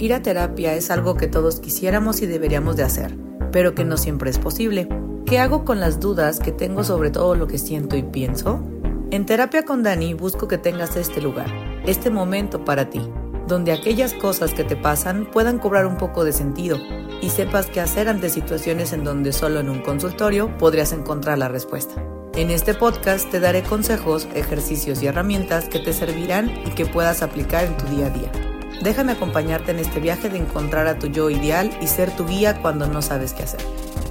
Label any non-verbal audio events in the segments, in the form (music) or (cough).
Ir a terapia es algo que todos quisiéramos y deberíamos de hacer, pero que no siempre es posible. ¿Qué hago con las dudas que tengo sobre todo lo que siento y pienso? En terapia con Dani busco que tengas este lugar, este momento para ti, donde aquellas cosas que te pasan puedan cobrar un poco de sentido y sepas qué hacer ante situaciones en donde solo en un consultorio podrías encontrar la respuesta. En este podcast te daré consejos, ejercicios y herramientas que te servirán y que puedas aplicar en tu día a día. Déjame acompañarte en este viaje de encontrar a tu yo ideal y ser tu guía cuando no sabes qué hacer.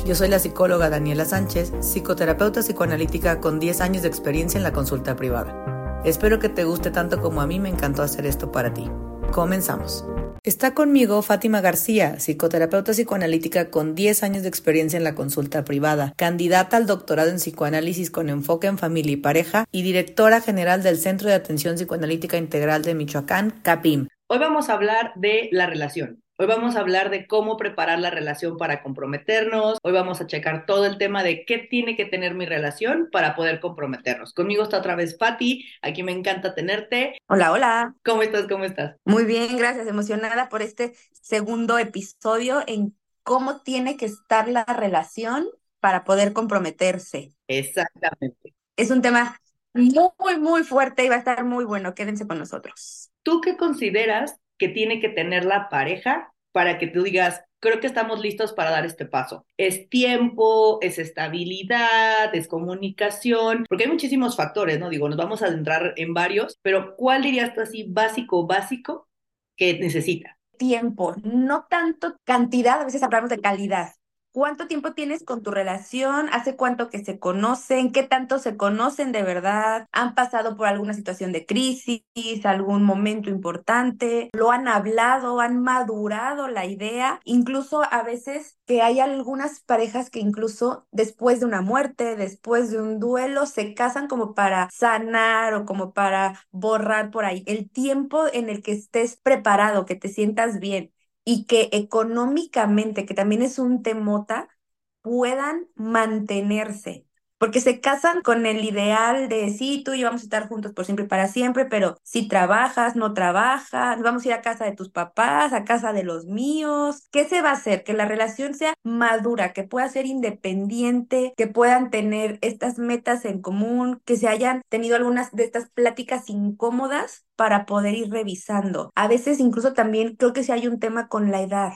Yo soy la psicóloga Daniela Sánchez, psicoterapeuta psicoanalítica con 10 años de experiencia en la consulta privada. Espero que te guste tanto como a mí me encantó hacer esto para ti. Comenzamos. Está conmigo Fátima García, psicoterapeuta psicoanalítica con 10 años de experiencia en la consulta privada, candidata al doctorado en psicoanálisis con enfoque en familia y pareja y directora general del Centro de Atención Psicoanalítica Integral de Michoacán, CAPIM. Hoy vamos a hablar de la relación. Hoy vamos a hablar de cómo preparar la relación para comprometernos. Hoy vamos a checar todo el tema de qué tiene que tener mi relación para poder comprometernos. Conmigo está otra vez Patti. Aquí me encanta tenerte. Hola, hola. ¿Cómo estás? ¿Cómo estás? Muy bien, gracias. Emocionada por este segundo episodio en cómo tiene que estar la relación para poder comprometerse. Exactamente. Es un tema muy, muy fuerte y va a estar muy bueno. Quédense con nosotros. ¿Tú qué consideras que tiene que tener la pareja para que tú digas, creo que estamos listos para dar este paso? ¿Es tiempo? ¿Es estabilidad? ¿Es comunicación? Porque hay muchísimos factores, ¿no? Digo, nos vamos a adentrar en varios, pero ¿cuál dirías tú así básico, básico que necesita? Tiempo, no tanto cantidad, a veces hablamos de calidad. ¿Cuánto tiempo tienes con tu relación? ¿Hace cuánto que se conocen? ¿Qué tanto se conocen de verdad? ¿Han pasado por alguna situación de crisis, algún momento importante? ¿Lo han hablado? ¿Han madurado la idea? Incluso a veces que hay algunas parejas que incluso después de una muerte, después de un duelo, se casan como para sanar o como para borrar por ahí. El tiempo en el que estés preparado, que te sientas bien y que económicamente, que también es un temota, puedan mantenerse porque se casan con el ideal de sí, tú y yo vamos a estar juntos por siempre y para siempre, pero si trabajas, no trabajas, vamos a ir a casa de tus papás, a casa de los míos, ¿qué se va a hacer? Que la relación sea madura, que pueda ser independiente, que puedan tener estas metas en común, que se hayan tenido algunas de estas pláticas incómodas para poder ir revisando. A veces incluso también creo que si hay un tema con la edad.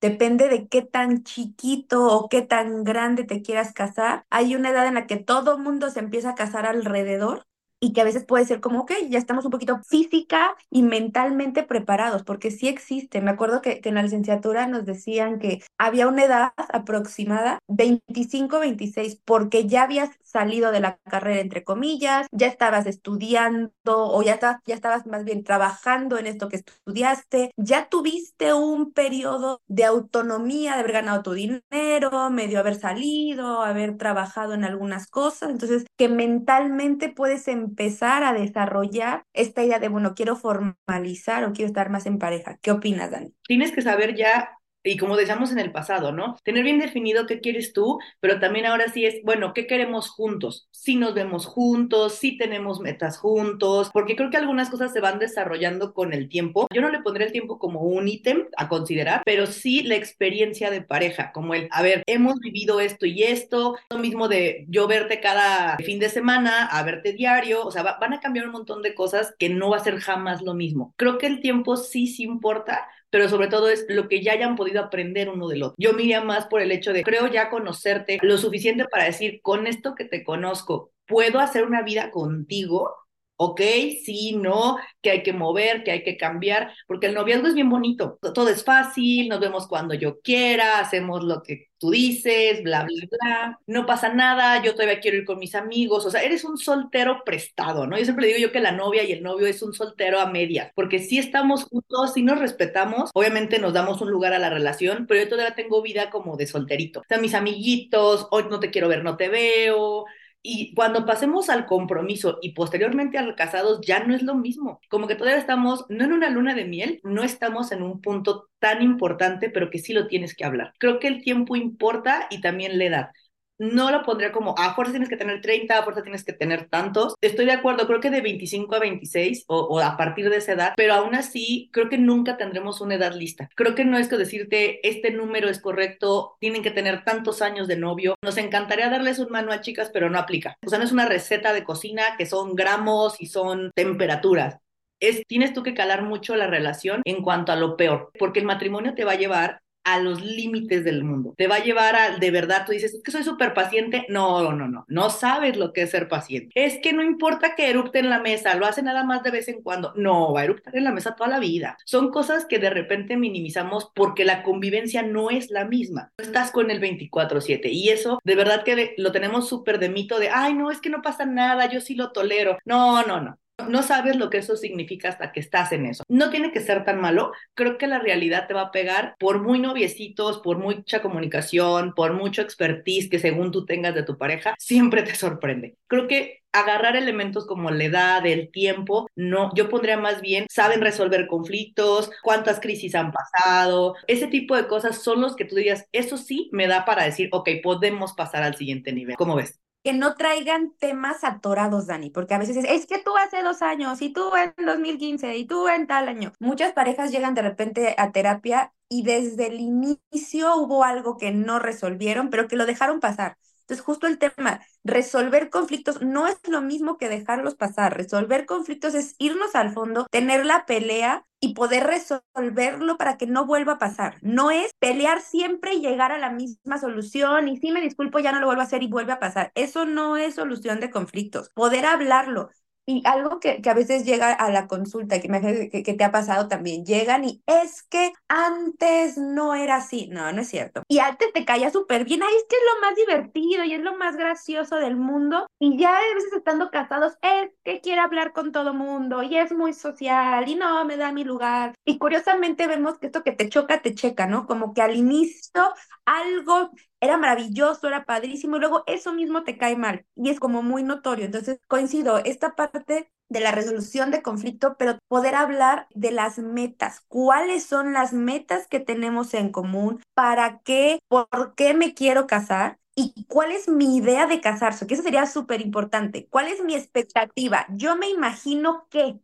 Depende de qué tan chiquito o qué tan grande te quieras casar. Hay una edad en la que todo mundo se empieza a casar alrededor y que a veces puede ser como, ok, ya estamos un poquito física y mentalmente preparados, porque sí existe. Me acuerdo que, en la licenciatura nos decían que había una edad aproximada, 25, 26, porque ya habías salido de la carrera, entre comillas, ya estabas estudiando o ya, estabas más bien trabajando en esto que estudiaste, ya tuviste un periodo de autonomía, de haber ganado tu dinero, medio haber salido, haber trabajado en algunas cosas, entonces que mentalmente puedes empezar a desarrollar esta idea de, bueno, quiero formalizar o quiero estar más en pareja. ¿Qué opinas, Dani? Tienes que saber ya y como decíamos en el pasado, ¿no? Tener bien definido qué quieres tú, pero también ahora sí es, bueno, ¿qué queremos juntos? Si nos vemos juntos, si tenemos metas juntos, porque creo que algunas cosas se van desarrollando con el tiempo. Yo no le pondré el tiempo como un ítem a considerar, pero sí la experiencia de pareja, como el, a ver, hemos vivido esto y esto, lo mismo de yo verte cada fin de semana, a verte diario, o sea, van a cambiar un montón de cosas que no va a ser jamás lo mismo. Creo que el tiempo sí, sí importa, pero sobre todo es lo que ya hayan podido aprender uno del otro. Yo miraría más por el hecho de, creo ya conocerte lo suficiente para decir, con esto que te conozco, ¿puedo hacer una vida contigo? ¿Ok? Sí, no, que hay que mover, que hay que cambiar, porque el noviazgo es bien bonito, todo es fácil, nos vemos cuando yo quiera, hacemos lo que tú dices, bla, bla, bla, no pasa nada, yo todavía quiero ir con mis amigos, o sea, eres un soltero prestado, ¿no? Yo siempre digo yo que la novia y el novio es un soltero a media, porque si estamos juntos, si nos respetamos, obviamente nos damos un lugar a la relación, pero yo todavía tengo vida como de solterito, o sea, mis amiguitos, hoy no te quiero ver, no te veo, y cuando pasemos al compromiso y posteriormente al casados, ya no es lo mismo. Como que todavía estamos, no en una luna de miel, no estamos en un punto tan importante, pero que sí lo tienes que hablar. Creo que el tiempo importa y también la edad. No lo pondría como a fuerza tienes que tener 30, a fuerza tienes que tener tantos. Estoy de acuerdo, creo que de 25 a 26 o, o, a partir de esa edad, pero aún así creo que nunca tendremos una edad lista. Creo que no es que decirte este número es correcto, tienen que tener tantos años de novio. Nos encantaría darles un mano a chicas, pero no aplica. O sea, no es una receta de cocina que son gramos y son temperaturas. Es, tienes tú que calar mucho la relación en cuanto a lo peor, porque el matrimonio te va a llevar a los límites del mundo. Te va a llevar a, de verdad, tú dices, es que soy súper paciente. No, no, no, no sabes lo que es ser paciente. Es que no importa que erupte en la mesa, lo hace nada más de vez en cuando. No, va a eruptar en la mesa toda la vida. Son cosas que de repente minimizamos porque la convivencia no es la misma. Estás con el 24/7 y eso de verdad que lo tenemos súper de mito de, ay, no, es que no pasa nada, yo sí lo tolero. No, no, no. No sabes lo que eso significa hasta que estás en eso. No tiene que ser tan malo. Creo que la realidad te va a pegar por muy noviecitos, por mucha comunicación, por mucho expertise que según tú tengas de tu pareja, siempre te sorprende. Creo que agarrar elementos como la edad, el tiempo, no, yo pondría más bien, saben resolver conflictos, cuántas crisis han pasado, ese tipo de cosas son los que tú dirías, eso sí me da para decir, ok, podemos pasar al siguiente nivel. ¿Cómo ves? Que no traigan temas atorados, Dani, porque a veces es, que tú hace dos años y tú en 2015 y tú en tal año. Muchas parejas llegan de repente a terapia y desde el inicio hubo algo que no resolvieron, pero que lo dejaron pasar. Entonces, justo el tema, resolver conflictos no es lo mismo que dejarlos pasar. Resolver conflictos es irnos al fondo, tener la pelea y poder resolverlo para que no vuelva a pasar. No es pelear siempre y llegar a la misma solución y si me disculpo ya no lo vuelvo a hacer y vuelve a pasar. Eso no es solución de conflictos. Poder hablarlo, y algo que, que, a veces llega a la consulta, que, me, que, que, te ha pasado también, llegan y es que antes no era así. No, no es cierto. Y antes te caía súper bien. Ay, es que es lo más divertido y es lo más gracioso del mundo. Y ya a veces estando casados, es que quiere hablar con todo mundo y es muy social y no me da mi lugar. Y curiosamente vemos que esto que te choca, te checa, ¿no? Como que al inicio algo era maravilloso, era padrísimo, y luego eso mismo te cae mal y es como muy notorio. Entonces, coincido, esta parte de la resolución de conflicto, pero poder hablar de las metas, cuáles son las metas que tenemos en común, para qué, por qué me quiero casar y cuál es mi idea de casarse, que eso sería súper importante. ¿Cuál es mi expectativa? Yo me imagino que,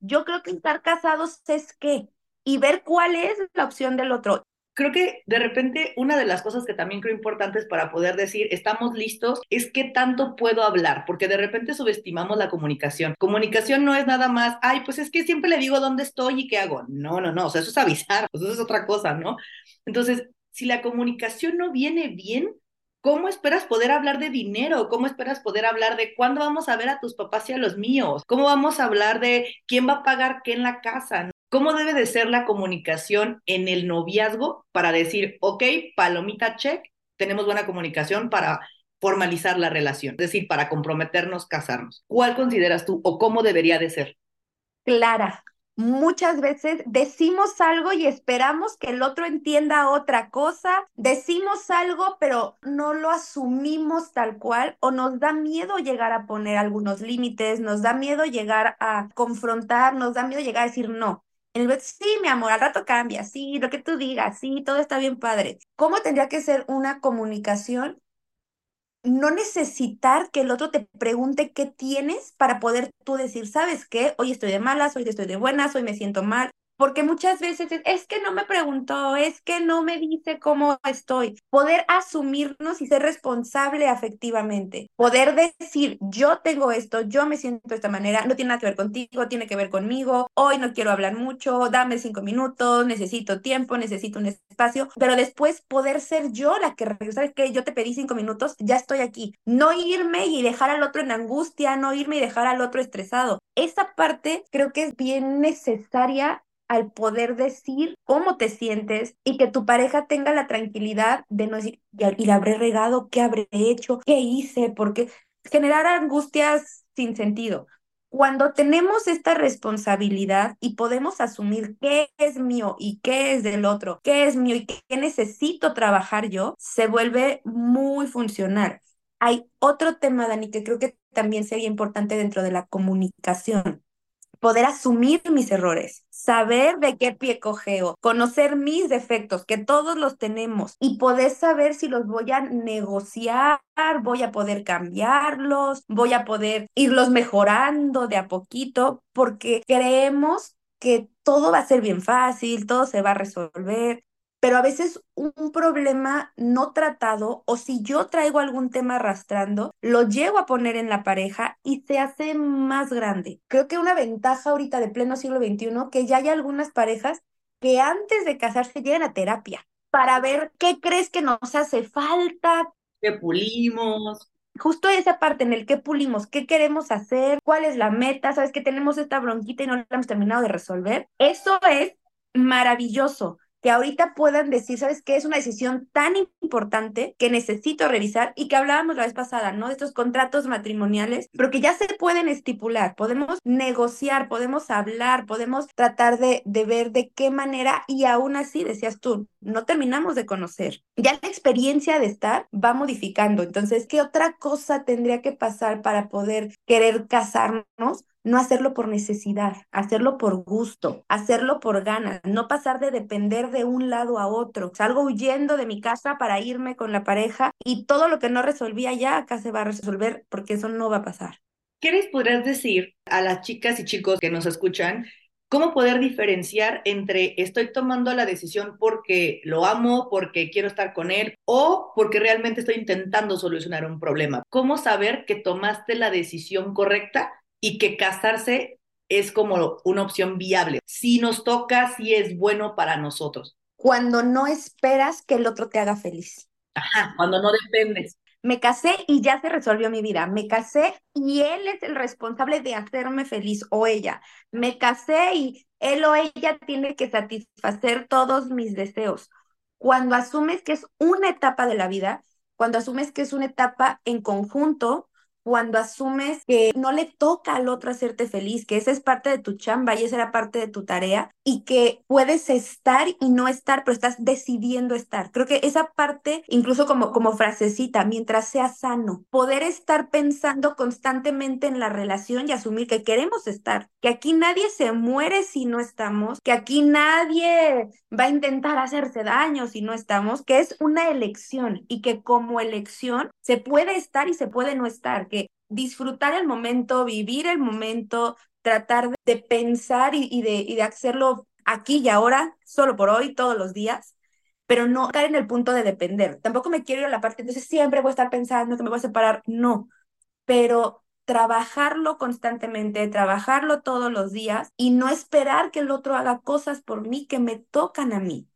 yo creo que estar casados es qué, y ver cuál es la opción del otro creo que de repente una de las cosas que también creo importantes para poder decir estamos listos es qué tanto puedo hablar, porque de repente subestimamos la comunicación. Comunicación no es nada más, ay, pues es que siempre le digo dónde estoy y qué hago. No, no, no, o sea, eso es avisar, eso es otra cosa, ¿no? Entonces, si la comunicación no viene bien, ¿Cómo esperas poder hablar de dinero? ¿Cómo esperas poder hablar de cuándo vamos a ver a tus papás y a los míos? ¿Cómo vamos a hablar de quién va a pagar qué en la casa? ¿Cómo debe de ser la comunicación en el noviazgo para decir, ok, palomita check, tenemos buena comunicación para formalizar la relación, es decir, para comprometernos, casarnos? ¿Cuál consideras tú o cómo debería de ser? Clara, muchas veces decimos algo y esperamos que el otro entienda otra cosa, decimos algo pero no lo asumimos tal cual o nos da miedo llegar a poner algunos límites, nos da miedo llegar a confrontar, nos da miedo llegar a decir no. El sí, mi amor, al rato cambia, sí, lo que tú digas, sí, todo está bien padre. ¿Cómo tendría que ser una comunicación? No necesitar que el otro te pregunte qué tienes para poder tú decir, ¿sabes qué? Hoy estoy de malas, hoy estoy de buenas, hoy me siento mal porque muchas veces es, es, que no me preguntó, es que no me dice cómo estoy. Poder asumirnos y ser responsable afectivamente. Poder decir, yo tengo esto, yo me siento de esta manera, no tiene nada que ver contigo, tiene que ver conmigo, hoy no quiero hablar mucho, dame cinco minutos, necesito tiempo, necesito un espacio, pero después poder ser yo la que, ¿sabes que Yo te pedí cinco minutos, ya estoy aquí. No irme y dejar al otro en angustia, no irme y dejar al otro estresado. Esa parte creo que es bien necesaria al poder decir cómo te sientes y que tu pareja tenga la tranquilidad de no decir, y la habré regado, qué habré hecho, qué hice, porque generar angustias sin sentido. Cuando tenemos esta responsabilidad y podemos asumir qué es mío y qué es del otro, qué es mío y qué necesito trabajar yo, se vuelve muy funcional. Hay otro tema, Dani, que creo que también sería importante dentro de la comunicación poder asumir mis errores, saber de qué pie cojeo, conocer mis defectos, que todos los tenemos, y poder saber si los voy a negociar, voy a poder cambiarlos, voy a poder irlos mejorando de a poquito, porque creemos que todo va a ser bien fácil, todo se va a resolver, pero a veces un problema no tratado o si yo traigo algún tema arrastrando, lo llego a poner en la pareja y se hace más grande. Creo que una ventaja ahorita de pleno siglo XXI, que ya hay algunas parejas que antes de casarse llegan a terapia para ver qué crees que nos hace falta. ¿Qué pulimos? Justo esa parte en el que pulimos, qué queremos hacer, cuál es la meta, sabes que tenemos esta bronquita y no la hemos terminado de resolver. Eso es maravilloso que ahorita puedan decir, ¿sabes qué? Es una decisión tan importante que necesito revisar y que hablábamos la vez pasada, ¿no? De estos contratos matrimoniales, pero que ya se pueden estipular, podemos negociar, podemos hablar, podemos tratar de, de ver de qué manera y aún así, decías tú, no terminamos de conocer. Ya la experiencia de estar va modificando. Entonces, ¿qué otra cosa tendría que pasar para poder querer casarnos? No hacerlo por necesidad, hacerlo por gusto, hacerlo por ganas, no pasar de depender de un lado a otro. Salgo huyendo de mi casa para irme con la pareja y todo lo que no resolvía ya acá se va a resolver porque eso no va a pasar. ¿Qué les podrías decir a las chicas y chicos que nos escuchan? ¿Cómo poder diferenciar entre estoy tomando la decisión porque lo amo, porque quiero estar con él o porque realmente estoy intentando solucionar un problema? ¿Cómo saber que tomaste la decisión correcta y que casarse es como una opción viable. Si nos toca, si es bueno para nosotros. Cuando no esperas que el otro te haga feliz. Ajá, cuando no dependes. Me casé y ya se resolvió mi vida. Me casé y él es el responsable de hacerme feliz o ella. Me casé y él o ella tiene que satisfacer todos mis deseos. Cuando asumes que es una etapa de la vida, cuando asumes que es una etapa en conjunto, cuando asumes que no le toca al otro hacerte feliz, que esa es parte de tu chamba y esa era parte de tu tarea y que puedes estar y no estar, pero estás decidiendo estar. Creo que esa parte, incluso como, como frasecita, mientras sea sano, poder estar pensando constantemente en la relación y asumir que queremos estar, que aquí nadie se muere si no estamos, que aquí nadie va a intentar hacerse daño si no estamos, que es una elección y que como elección se puede estar y se puede no estar, que disfrutar el momento, vivir el momento, tratar de pensar y, de, hacerlo aquí y ahora, solo por hoy, todos los días, pero no caer en el punto de depender. Tampoco me quiero ir a la parte, entonces siempre voy a estar pensando que me voy a separar, no, pero trabajarlo constantemente, trabajarlo todos los días y no esperar que el otro haga cosas por mí que me tocan a mí.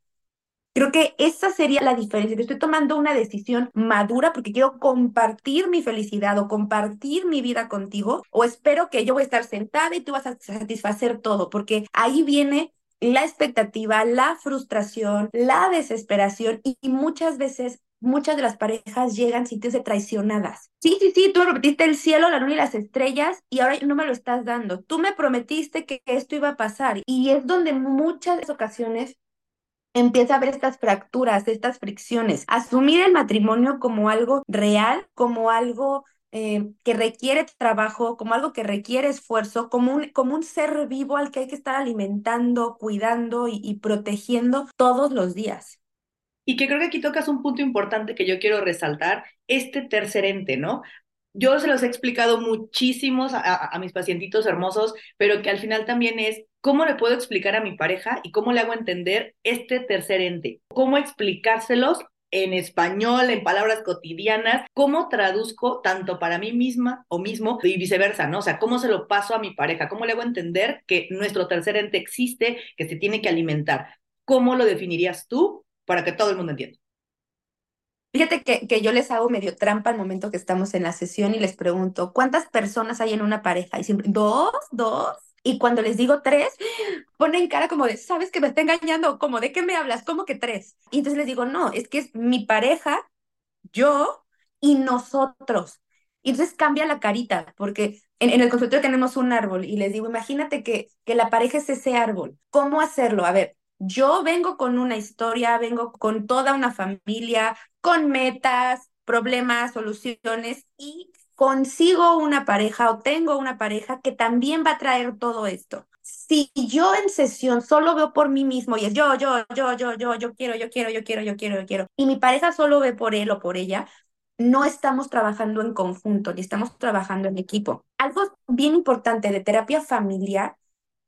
Creo que esa sería la diferencia. Estoy tomando una decisión madura porque quiero compartir mi felicidad o compartir mi vida contigo o espero que yo voy a estar sentada y tú vas a satisfacer todo porque ahí viene la expectativa, la frustración, la desesperación y, muchas veces muchas de las parejas llegan sintiéndose traicionadas. Sí, sí, sí, tú me prometiste el cielo, la luna y las estrellas y ahora no me lo estás dando. Tú me prometiste que esto iba a pasar y es donde muchas ocasiones empieza a ver estas fracturas, estas fricciones, asumir el matrimonio como algo real, como algo eh, que requiere trabajo, como algo que requiere esfuerzo, como un, como un ser vivo al que hay que estar alimentando, cuidando y, protegiendo todos los días. Y que creo que aquí tocas un punto importante que yo quiero resaltar, este tercer ente, ¿no? Yo se los he explicado muchísimos a, mis pacientitos hermosos, pero que al final también es cómo le puedo explicar a mi pareja y cómo le hago entender este tercer ente, cómo explicárselos en español, en palabras cotidianas, cómo traduzco tanto para mí misma o mismo y viceversa, ¿no? O sea, cómo se lo paso a mi pareja, cómo le hago entender que nuestro tercer ente existe, que se tiene que alimentar. ¿Cómo lo definirías tú para que todo el mundo entienda? Fíjate que, que, yo les hago medio trampa al momento que estamos en la sesión y les pregunto, ¿cuántas personas hay en una pareja? Dos, dos. Y cuando les digo tres, ponen cara como de, ¿sabes que me está engañando? Como, ¿de qué me hablas? ¿Cómo que tres? Y entonces les digo, no, es que es mi pareja, yo y nosotros. Y entonces cambia la carita, porque en, en, el consultorio tenemos un árbol y les digo, imagínate que, que la pareja es ese árbol. ¿Cómo hacerlo? A ver, yo vengo con una historia, vengo con toda una familia, con metas, problemas, soluciones y consigo una pareja o tengo una pareja que también va a traer todo esto. Si yo en sesión solo veo por mí mismo y es yo, yo, yo, yo, yo, yo quiero, yo quiero, yo quiero, yo quiero, yo quiero, y mi pareja solo ve por él o por ella, no estamos trabajando en conjunto, ni estamos trabajando en equipo. Algo bien importante de terapia familiar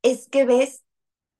es que ves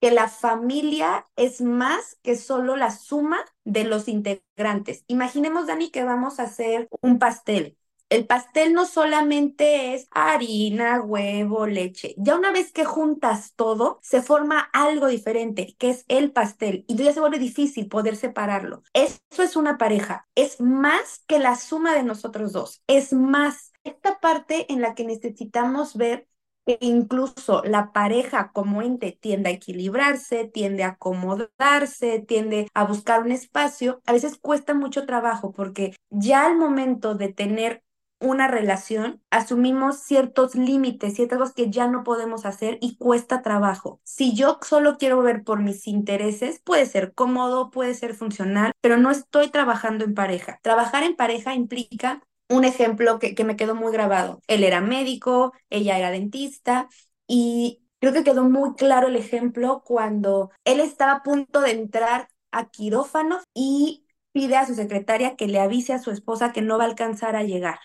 que la familia es más que solo la suma de los integrantes. Imaginemos, Dani, que vamos a hacer un pastel. El pastel no solamente es harina, huevo, leche. Ya una vez que juntas todo, se forma algo diferente, que es el pastel. Y ya se vuelve difícil poder separarlo. Eso es una pareja. Es más que la suma de nosotros dos. Es más. Esta parte en la que necesitamos ver que incluso la pareja como ente tiende a equilibrarse, tiende a acomodarse, tiende a buscar un espacio, a veces cuesta mucho trabajo porque ya al momento de tener una relación, asumimos ciertos límites, ciertas cosas que ya no podemos hacer y cuesta trabajo. Si yo solo quiero ver por mis intereses, puede ser cómodo, puede ser funcional, pero no estoy trabajando en pareja. Trabajar en pareja implica un ejemplo que, que me quedó muy grabado. Él era médico, ella era dentista y creo que quedó muy claro el ejemplo cuando él estaba a punto de entrar a quirófano y pide a su secretaria que le avise a su esposa que no va a alcanzar a llegar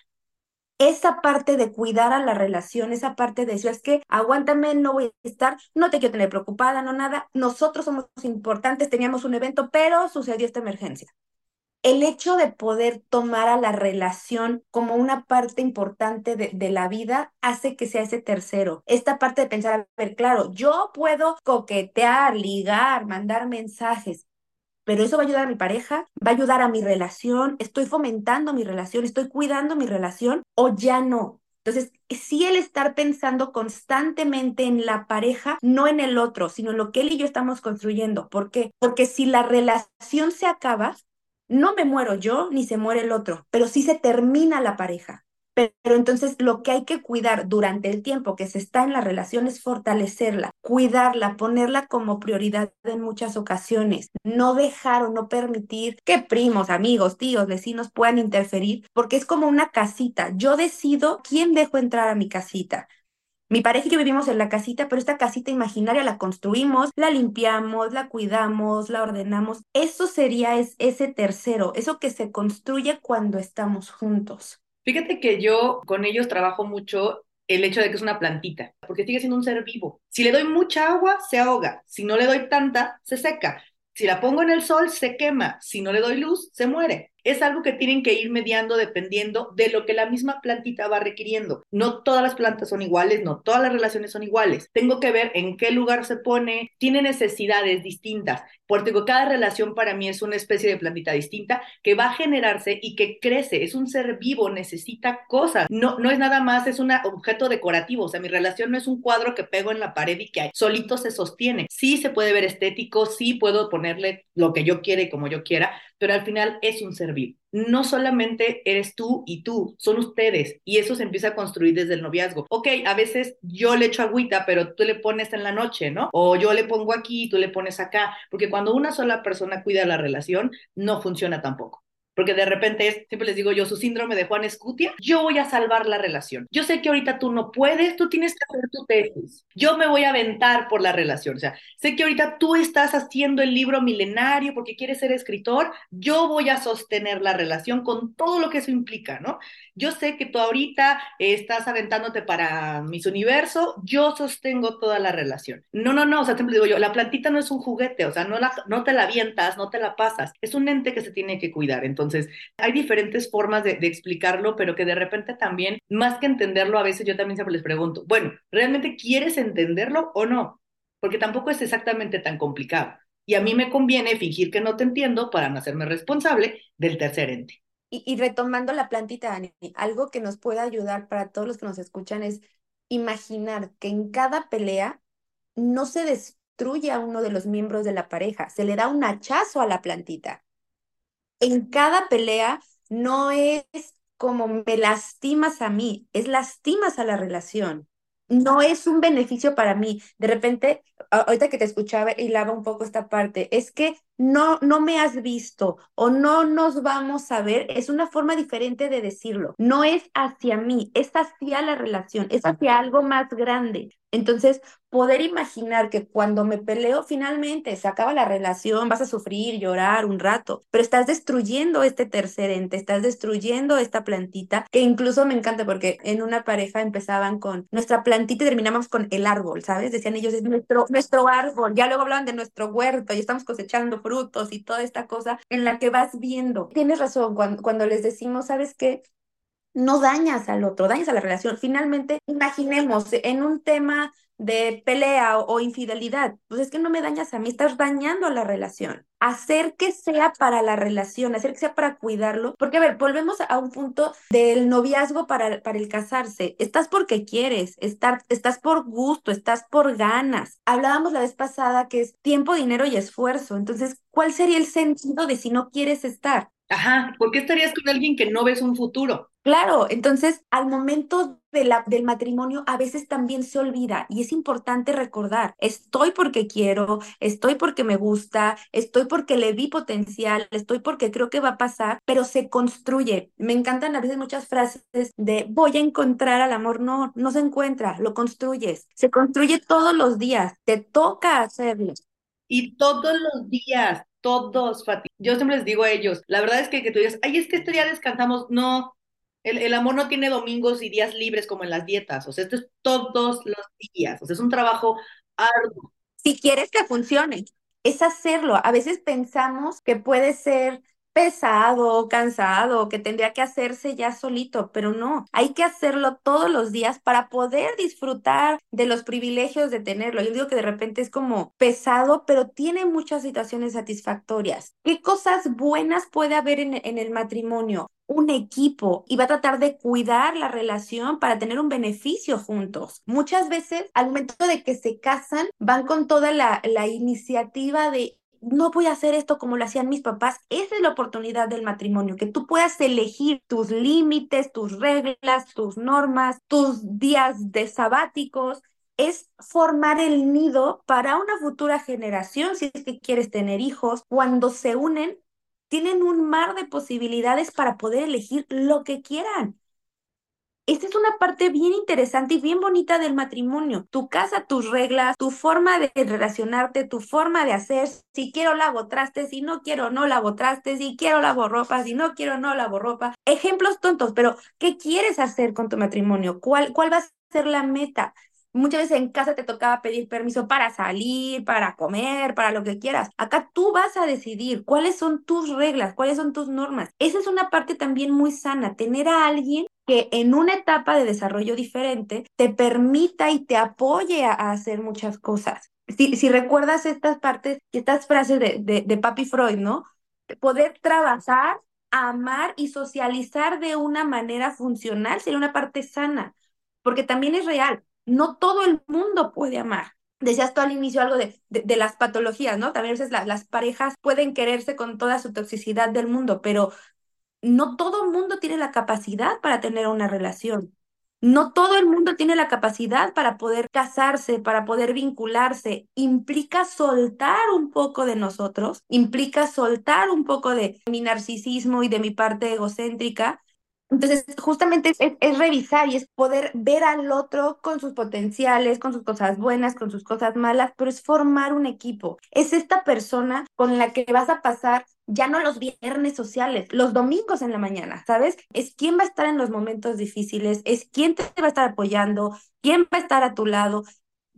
esa parte de cuidar a la relación, esa parte de decir, es que aguántame, no voy a estar, no te quiero tener preocupada, no nada, nosotros somos importantes, teníamos un evento, pero sucedió esta emergencia. El hecho de poder tomar a la relación como una parte importante de, la vida hace que sea ese tercero. Esta parte de pensar, a ver, claro, yo puedo coquetear, ligar, mandar mensajes, pero eso va a ayudar a mi pareja, va a ayudar a mi relación, estoy fomentando mi relación, estoy cuidando mi relación o ya no. Entonces, sí el estar pensando constantemente en la pareja, no en el otro, sino en lo que él y yo estamos construyendo. ¿Por qué? Porque si la relación se acaba, no me muero yo ni se muere el otro, pero sí se termina la pareja. Pero entonces lo que hay que cuidar durante el tiempo que se está en la relación es fortalecerla, cuidarla, ponerla como prioridad en muchas ocasiones, no dejar o no permitir que primos, amigos, tíos, vecinos puedan interferir, porque es como una casita. Yo decido quién dejo entrar a mi casita. Mi pareja y yo vivimos en la casita, pero esta casita imaginaria la construimos, la limpiamos, la cuidamos, la ordenamos. Eso sería es, ese tercero, eso que se construye cuando estamos juntos. Fíjate que yo con ellos trabajo mucho el hecho de que es una plantita, porque sigue siendo un ser vivo. Si le doy mucha agua, se ahoga. Si no le doy tanta, se seca. Si la pongo en el sol, se quema. Si no le doy luz, se muere es algo que tienen que ir mediando dependiendo de lo que la misma plantita va requiriendo. No todas las plantas son iguales, no todas las relaciones son iguales. Tengo que ver en qué lugar se pone, tiene necesidades distintas. Porque cada relación para mí es una especie de plantita distinta que va a generarse y que crece. Es un ser vivo, necesita cosas. No, no es nada más, es un objeto decorativo. O sea, mi relación no es un cuadro que pego en la pared y que solito se sostiene. Sí se puede ver estético, sí puedo ponerle lo que yo quiera y como yo quiera, pero al final es un ser vivo. No solamente eres tú y tú, son ustedes y eso se empieza a construir desde el noviazgo. Ok, a veces yo le echo agüita, pero tú le pones en la noche, ¿no? O yo le pongo aquí, tú le pones acá, porque cuando una sola persona cuida la relación, no funciona tampoco porque de repente es, siempre les digo yo, su síndrome de Juan Escutia, yo voy a salvar la relación. Yo sé que ahorita tú no puedes, tú tienes que hacer tu tesis. Yo me voy a aventar por la relación. O sea, sé que ahorita tú estás haciendo el libro milenario porque quieres ser escritor, yo voy a sostener la relación con todo lo que eso implica, ¿no? Yo sé que tú ahorita estás aventándote para mis universo, yo sostengo toda la relación. No, no, no, o sea, siempre digo yo, la plantita no es un juguete, o sea, no, la, no te la avientas, no te la pasas, es un ente que se tiene que cuidar. Entonces, entonces, hay diferentes formas de, explicarlo, pero que de repente también, más que entenderlo, a veces yo también siempre les pregunto, bueno, ¿realmente quieres entenderlo o no? Porque tampoco es exactamente tan complicado. Y a mí me conviene fingir que no te entiendo para no hacerme responsable del tercer ente. Y, y retomando la plantita, Dani, algo que nos puede ayudar para todos los que nos escuchan es imaginar que en cada pelea no se destruye a uno de los miembros de la pareja, se le da un hachazo a la plantita en cada pelea no es como me lastimas a mí, es lastimas a la relación. No es un beneficio para mí. De repente, ahorita que te escuchaba, hilaba un poco esta parte, es que no, no me has visto o no nos vamos a ver, es una forma diferente de decirlo. No es hacia mí, es hacia la relación, es hacia algo más grande. Entonces, poder imaginar que cuando me peleo, finalmente se acaba la relación, vas a sufrir, llorar un rato, pero estás destruyendo este tercer ente, estás destruyendo esta plantita, que incluso me encanta porque en una pareja empezaban con nuestra plantita y terminamos con el árbol, ¿sabes? Decían ellos, es nuestro, nuestro árbol, ya luego hablaban de nuestro huerto y estamos cosechando y toda esta cosa en la que vas viendo. Tienes razón cuando, cuando les decimos, ¿sabes qué? no dañas al otro, dañas a la relación. Finalmente, imaginemos en un tema de pelea o, infidelidad, pues es que no me dañas a mí, estás dañando la relación. Hacer que sea para la relación, hacer que sea para cuidarlo, porque a ver, volvemos a un punto del noviazgo para, para el casarse. Estás porque quieres, estar, estás por gusto, estás por ganas. Hablábamos la vez pasada que es tiempo, dinero y esfuerzo. Entonces, ¿cuál sería el sentido de si no quieres estar? Ajá, ¿por qué estarías con alguien que no ves un futuro? Claro, entonces al momento de la, del matrimonio a veces también se olvida y es importante recordar, estoy porque quiero, estoy porque me gusta, estoy porque le vi potencial, estoy porque creo que va a pasar, pero se construye. Me encantan a veces muchas frases de voy a encontrar al amor, no, no se encuentra, lo construyes, se construye todos los días, te toca hacerlo. Y todos los días, todos, Fati. Yo siempre les digo a ellos, la verdad es que, tú digas, ay, es que este día descansamos, no, el, el, amor no tiene domingos y días libres como en las dietas, o sea, esto es todos los días, o sea, es un trabajo arduo. Si quieres que funcione, es hacerlo. A veces pensamos que puede ser pesado, cansado, que tendría que hacerse ya solito, pero no, hay que hacerlo todos los días para poder disfrutar de los privilegios de tenerlo. Yo digo que de repente es como pesado, pero tiene muchas situaciones satisfactorias. ¿Qué cosas buenas puede haber en, el matrimonio? un equipo y va a tratar de cuidar la relación para tener un beneficio juntos. Muchas veces, al momento de que se casan, van con toda la iniciativa de no voy a hacer esto como lo hacían mis papás. Esa es la oportunidad del matrimonio, que tú puedas elegir tus límites, tus reglas, tus normas, tus días de sabáticos. Es formar el nido para una futura generación, si es que quieres tener hijos. Cuando se unen, tienen un mar de posibilidades para poder elegir lo que quieran. Esta es una parte bien interesante y bien bonita del matrimonio. Tu casa, tus reglas, tu forma de relacionarte, tu forma de hacer. Si quiero lavo trastes, si no quiero no lavo trastes, si quiero lavo ropa, si no quiero no lavo ropa. Ejemplos tontos, pero ¿qué quieres hacer con tu matrimonio? ¿Cuál, cuál va a ser la meta? Muchas veces en casa te tocaba pedir permiso para salir, para comer, para lo que quieras. Acá tú vas a decidir cuáles son tus reglas, cuáles son tus normas. Esa es una parte también muy sana, tener a alguien que en una etapa de desarrollo diferente te permita y te apoye a, hacer muchas cosas. Si, recuerdas estas partes, estas frases de, de, de Papi Freud, ¿no? Poder trabajar, amar y socializar de una manera funcional sería una parte sana, porque también es real, no todo el mundo puede amar. Decías tú al inicio algo de, de, las patologías, ¿no? También a veces las parejas pueden quererse con toda su toxicidad del mundo, pero no todo el mundo tiene la capacidad para tener una relación. No todo el mundo tiene la capacidad para poder casarse, para poder vincularse. Implica soltar un poco de nosotros, implica soltar un poco de mi narcisismo y de mi parte egocéntrica entonces, justamente es, revisar y es poder ver al otro con sus potenciales, con sus cosas buenas, con sus cosas malas, pero es formar un equipo. Es esta persona con la que vas a pasar ya no los viernes sociales, los domingos en la mañana, ¿sabes? Es quién va a estar en los momentos difíciles, es quién te va a estar apoyando, quién va a estar a tu lado,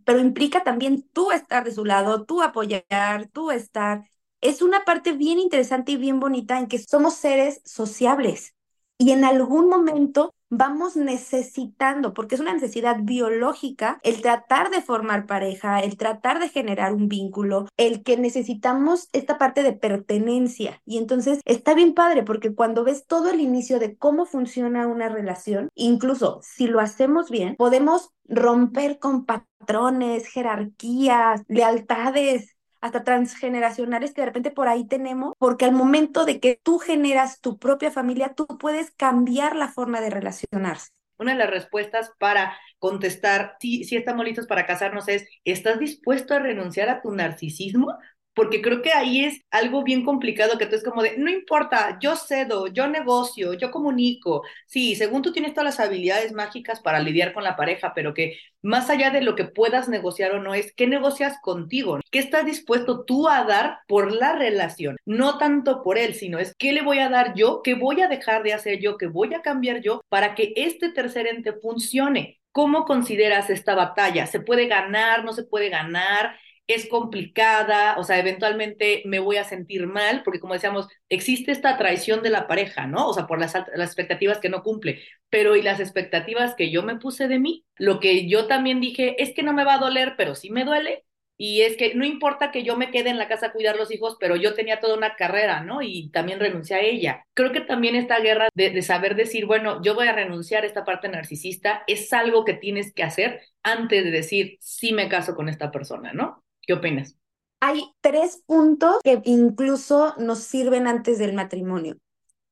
pero implica también tú estar de su lado, tú apoyar, tú estar. Es una parte bien interesante y bien bonita en que somos seres sociables y en algún momento vamos necesitando, porque es una necesidad biológica, el tratar de formar pareja, el tratar de generar un vínculo, el que necesitamos esta parte de pertenencia. Y entonces está bien padre, porque cuando ves todo el inicio de cómo funciona una relación, incluso si lo hacemos bien, podemos romper con patrones, jerarquías, lealtades, hasta transgeneracionales que de repente por ahí tenemos, porque al momento de que tú generas tu propia familia, tú puedes cambiar la forma de relacionarse. Una de las respuestas para contestar si, si estamos listos para casarnos es, ¿estás dispuesto a renunciar a tu narcisismo? Porque creo que ahí es algo bien complicado que tú es como de, no importa, yo cedo, yo negocio, yo comunico. Sí, según tú tienes todas las habilidades mágicas para lidiar con la pareja, pero que más allá de lo que puedas negociar o no es, ¿qué negocias contigo? ¿Qué estás dispuesto tú a dar por la relación? No tanto por él, sino es, ¿qué le voy a dar yo? ¿Qué voy a dejar de hacer yo? ¿Qué voy a cambiar yo para que este tercer ente funcione? ¿Cómo consideras esta batalla? ¿Se puede ganar? ¿No se puede ganar? Es complicada, o sea, eventualmente me voy a sentir mal, porque como decíamos, existe esta traición de la pareja, ¿no? O sea, por las, las expectativas que no cumple, pero y las expectativas que yo me puse de mí, lo que yo también dije es que no me va a doler, pero sí me duele, y es que no importa que yo me quede en la casa a cuidar los hijos, pero yo tenía toda una carrera, ¿no? Y también renuncié a ella. Creo que también esta guerra de, de, saber decir, bueno, yo voy a renunciar a esta parte narcisista, es algo que tienes que hacer antes de decir, sí me caso con esta persona, ¿no? ¿Qué opinas? Hay tres puntos que incluso nos sirven antes del matrimonio,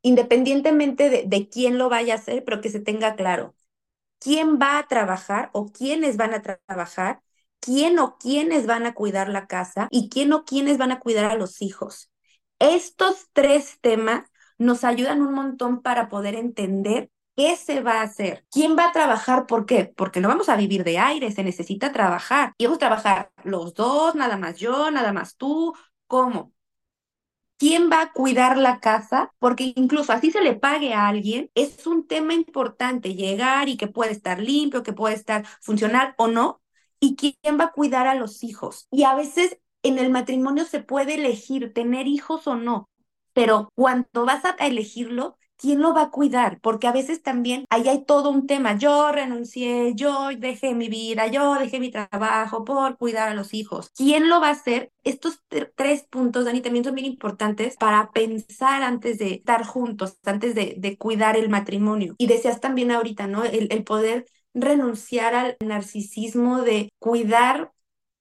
independientemente de, de, quién lo vaya a hacer, pero que se tenga claro quién va a trabajar o quiénes van a tra trabajar, quién o quiénes van a cuidar la casa y quién o quiénes van a cuidar a los hijos. Estos tres temas nos ayudan un montón para poder entender ¿Qué se va a hacer? ¿Quién va a trabajar? ¿Por qué? Porque no vamos a vivir de aire, se necesita trabajar. Y vamos a trabajar los dos, nada más yo, nada más tú. ¿Cómo? ¿Quién va a cuidar la casa? Porque incluso así se le pague a alguien, es un tema importante llegar y que puede estar limpio, que puede estar funcional o no. ¿Y quién va a cuidar a los hijos? Y a veces en el matrimonio se puede elegir tener hijos o no, pero cuando vas a elegirlo, ¿quién lo va a cuidar? Porque a veces también ahí hay todo un tema. Yo renuncié, yo dejé mi vida, yo dejé mi trabajo por cuidar a los hijos. ¿Quién lo va a hacer? Estos tres puntos, Dani, también son bien importantes para pensar antes de estar juntos, antes de, de cuidar el matrimonio. Y decías también ahorita, ¿no? El, el poder renunciar al narcisismo de cuidar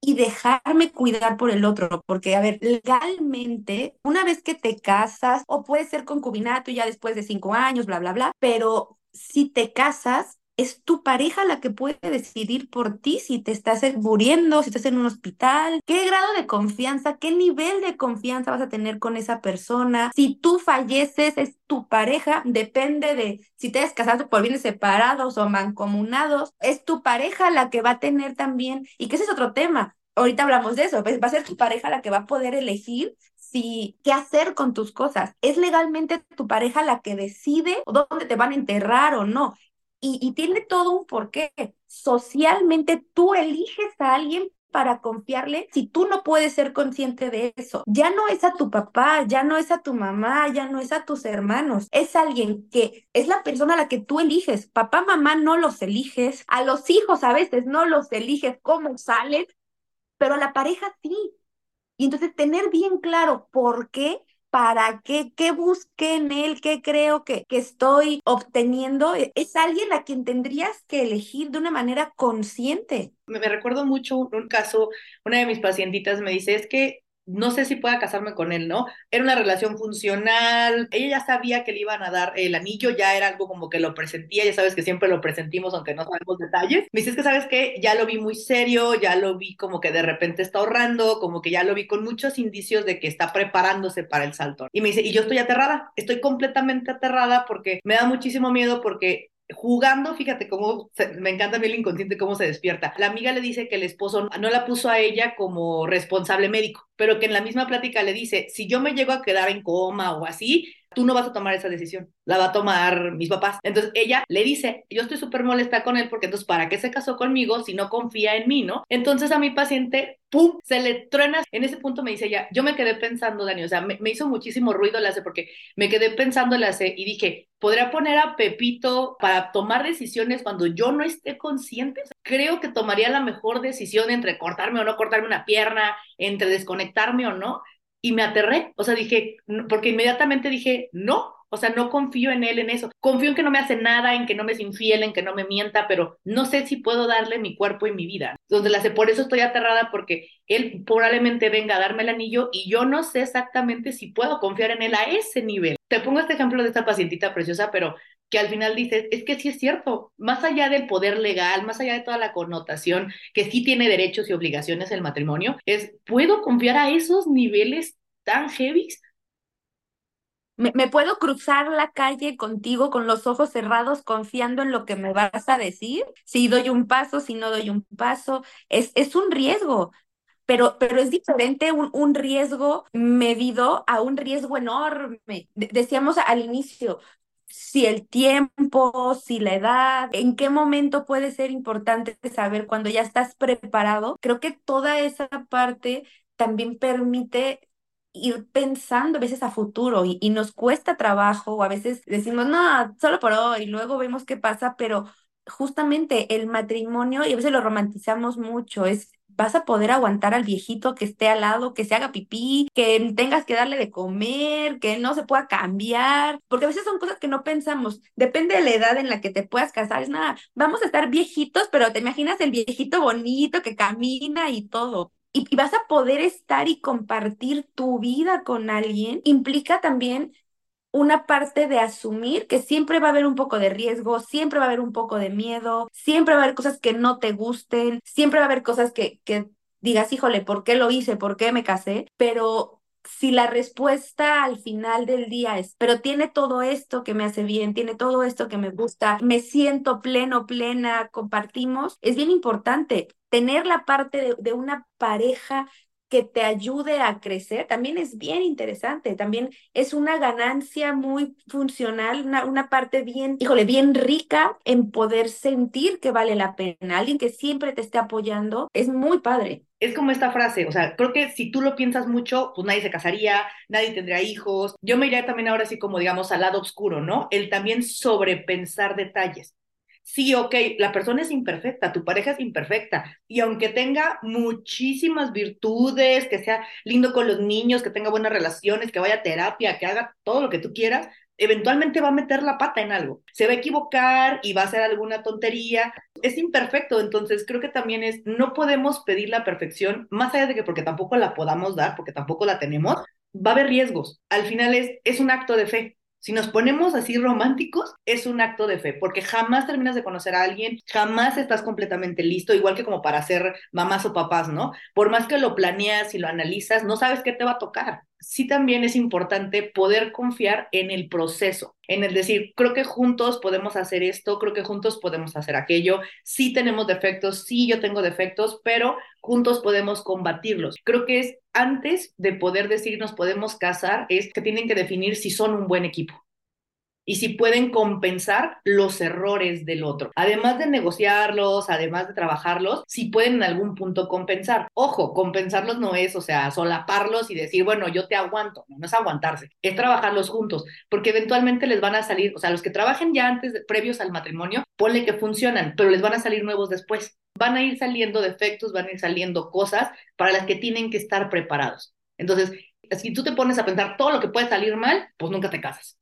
y dejarme cuidar por el otro, porque a ver, legalmente, una vez que te casas, o puede ser concubinato ya después de cinco años, bla, bla, bla, pero si te casas, es tu pareja la que puede decidir por ti si te estás muriendo, si estás en un hospital, qué grado de confianza, qué nivel de confianza vas a tener con esa persona. Si tú falleces, es tu pareja, depende de si te has casado por bienes separados o mancomunados, es tu pareja la que va a tener también, y que ese es otro tema. Ahorita hablamos de eso, va a ser tu pareja la que va a poder elegir si qué hacer con tus cosas. Es legalmente tu pareja la que decide dónde te van a enterrar o no y, tiene todo un porqué. Socialmente tú eliges a alguien para confiarle si tú no puedes ser consciente de eso. Ya no es a tu papá, ya no es a tu mamá, ya no es a tus hermanos, es alguien que es la persona a la que tú eliges. Papá, mamá no los eliges, a los hijos a veces no los eliges cómo salen, pero a la pareja sí. Y entonces tener bien claro por qué para qué, qué busqué en él, qué creo que, que estoy obteniendo, e, es alguien a quien tendrías que elegir de una manera consciente. Me, me recuerdo mucho un caso, una de mis pacientitas me dice, es que no sé si pueda casarme con él, ¿no? Era una relación funcional, ella ya sabía que le iban a dar el anillo, ya era algo como que lo presentía, ya sabes que siempre lo presentimos aunque no sabemos detalles. Me dices que sabes que ya lo vi muy serio, ya lo vi como que de repente está ahorrando, como que ya lo vi con muchos indicios de que está preparándose para el salto. Y me dice, y yo estoy aterrada, estoy completamente aterrada porque me da muchísimo miedo porque jugando, fíjate cómo me encanta a mí el inconsciente cómo se despierta. La amiga le dice que el esposo no la puso a ella como responsable médico, pero que en la misma plática le dice, si yo me llego a quedar en coma o así, tú no vas a tomar esa decisión, la va a tomar mis papás. Entonces ella le dice, yo estoy súper molesta con él porque entonces, ¿para qué se casó conmigo si no confía en mí, no? Entonces a mi paciente, ¡pum!, se le truena. En ese punto me dice ella, yo me quedé pensando, Dani, o sea, me, hizo muchísimo ruido la hace porque me quedé pensando la hace y dije, ¿podría poner a Pepito para tomar decisiones cuando yo no esté consciente? Creo que tomaría la mejor decisión entre cortarme o no cortarme una pierna, entre desconectarme o no y me aterré, o sea, dije, porque inmediatamente dije, no, o sea, no confío en él en eso. Confío en que no me hace nada, en que no me es infiel, en que no me mienta, pero no sé si puedo darle mi cuerpo y mi vida. Donde la sé, por eso estoy aterrada porque él probablemente venga a darme el anillo y yo no sé exactamente si puedo confiar en él a ese nivel. Te pongo este ejemplo de esta pacientita preciosa, pero que al final dices, es que sí es cierto, más allá del poder legal, más allá de toda la connotación que sí tiene derechos y obligaciones el matrimonio, es, ¿puedo confiar a esos niveles tan? Me, me, puedo cruzar la calle contigo con los ojos cerrados confiando en lo que me vas a decir. Si doy un paso, si no doy un paso, es, es un riesgo. Pero, pero es diferente un, un riesgo medido a un riesgo enorme. De decíamos al inicio, si el tiempo, si la edad, en qué momento puede ser importante saber cuando ya estás preparado. Creo que toda esa parte también permite ir pensando a veces a futuro y, nos cuesta trabajo o a veces decimos, no, solo por hoy, luego vemos qué pasa, pero justamente el matrimonio, y a veces lo romantizamos mucho, es vas a poder aguantar al viejito que esté al lado, que se haga pipí, que tengas que darle de comer, que no se pueda cambiar, porque a veces son cosas que no pensamos. Depende de la edad en la que te puedas casar, es nada, vamos a estar viejitos, pero te imaginas el viejito bonito que camina y todo. Y, vas a poder estar y compartir tu vida con alguien, implica también una parte de asumir que siempre va a haber un poco de riesgo, siempre va a haber un poco de miedo, siempre va a haber cosas que no te gusten, siempre va a haber cosas que, que digas, híjole, ¿por qué lo hice? ¿Por qué me casé? Pero si la respuesta al final del día es, pero tiene todo esto que me hace bien, tiene todo esto que me gusta, me siento pleno, plena, compartimos, es bien importante tener la parte de, de una pareja que te ayude a crecer, también es bien interesante, también es una ganancia muy funcional, una, una parte bien, híjole, bien rica en poder sentir que vale la pena, alguien que siempre te esté apoyando, es muy padre. Es como esta frase, o sea, creo que si tú lo piensas mucho, pues nadie se casaría, nadie tendría hijos. Yo me iría también ahora así como, digamos, al lado oscuro, ¿no? El también sobrepensar detalles sí, ok, la persona es imperfecta, tu pareja es imperfecta, y aunque tenga muchísimas virtudes, que sea lindo con los niños, que tenga buenas relaciones, que vaya a terapia, que haga todo lo que tú quieras, eventualmente va a meter la pata en algo, se va a equivocar y va a hacer alguna tontería, es imperfecto, entonces creo que también es, no podemos pedir la perfección, más allá de que porque tampoco la podamos dar, porque tampoco la tenemos, va a haber riesgos, al final es, es un acto de fe, si nos ponemos así románticos, es un acto de fe, porque jamás terminas de conocer a alguien, jamás estás completamente listo, igual que como para ser mamás o papás, ¿no? Por más que lo planeas y lo analizas, no sabes qué te va a tocar. Sí también es importante poder confiar en el proceso, en el decir, creo que juntos podemos hacer esto, creo que juntos podemos hacer aquello, sí tenemos defectos, sí yo tengo defectos, pero juntos podemos combatirlos. Creo que es antes de poder decir nos podemos casar, es que tienen que definir si son un buen equipo y si pueden compensar los errores del otro. Además de negociarlos, además de trabajarlos, si pueden en algún punto compensar. Ojo, compensarlos no es, o sea, solaparlos y decir, bueno, yo te aguanto, no, es aguantarse, es trabajarlos juntos, porque eventualmente les van a salir, o sea, los que trabajen ya antes, previos al matrimonio, ponle que funcionan, pero les van a salir nuevos después. Van a ir saliendo defectos, van a ir saliendo cosas para las que tienen que estar preparados. Entonces, si tú te pones a pensar todo lo que puede salir mal, pues nunca te casas.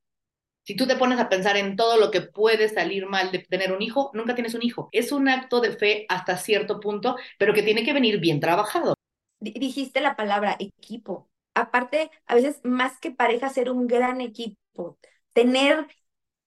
Si tú te pones a pensar en todo lo que puede salir mal de tener un hijo, nunca tienes un hijo. Es un acto de fe hasta cierto punto, pero que tiene que venir bien trabajado. Dijiste la palabra equipo. Aparte, a veces más que pareja, ser un gran equipo. Tener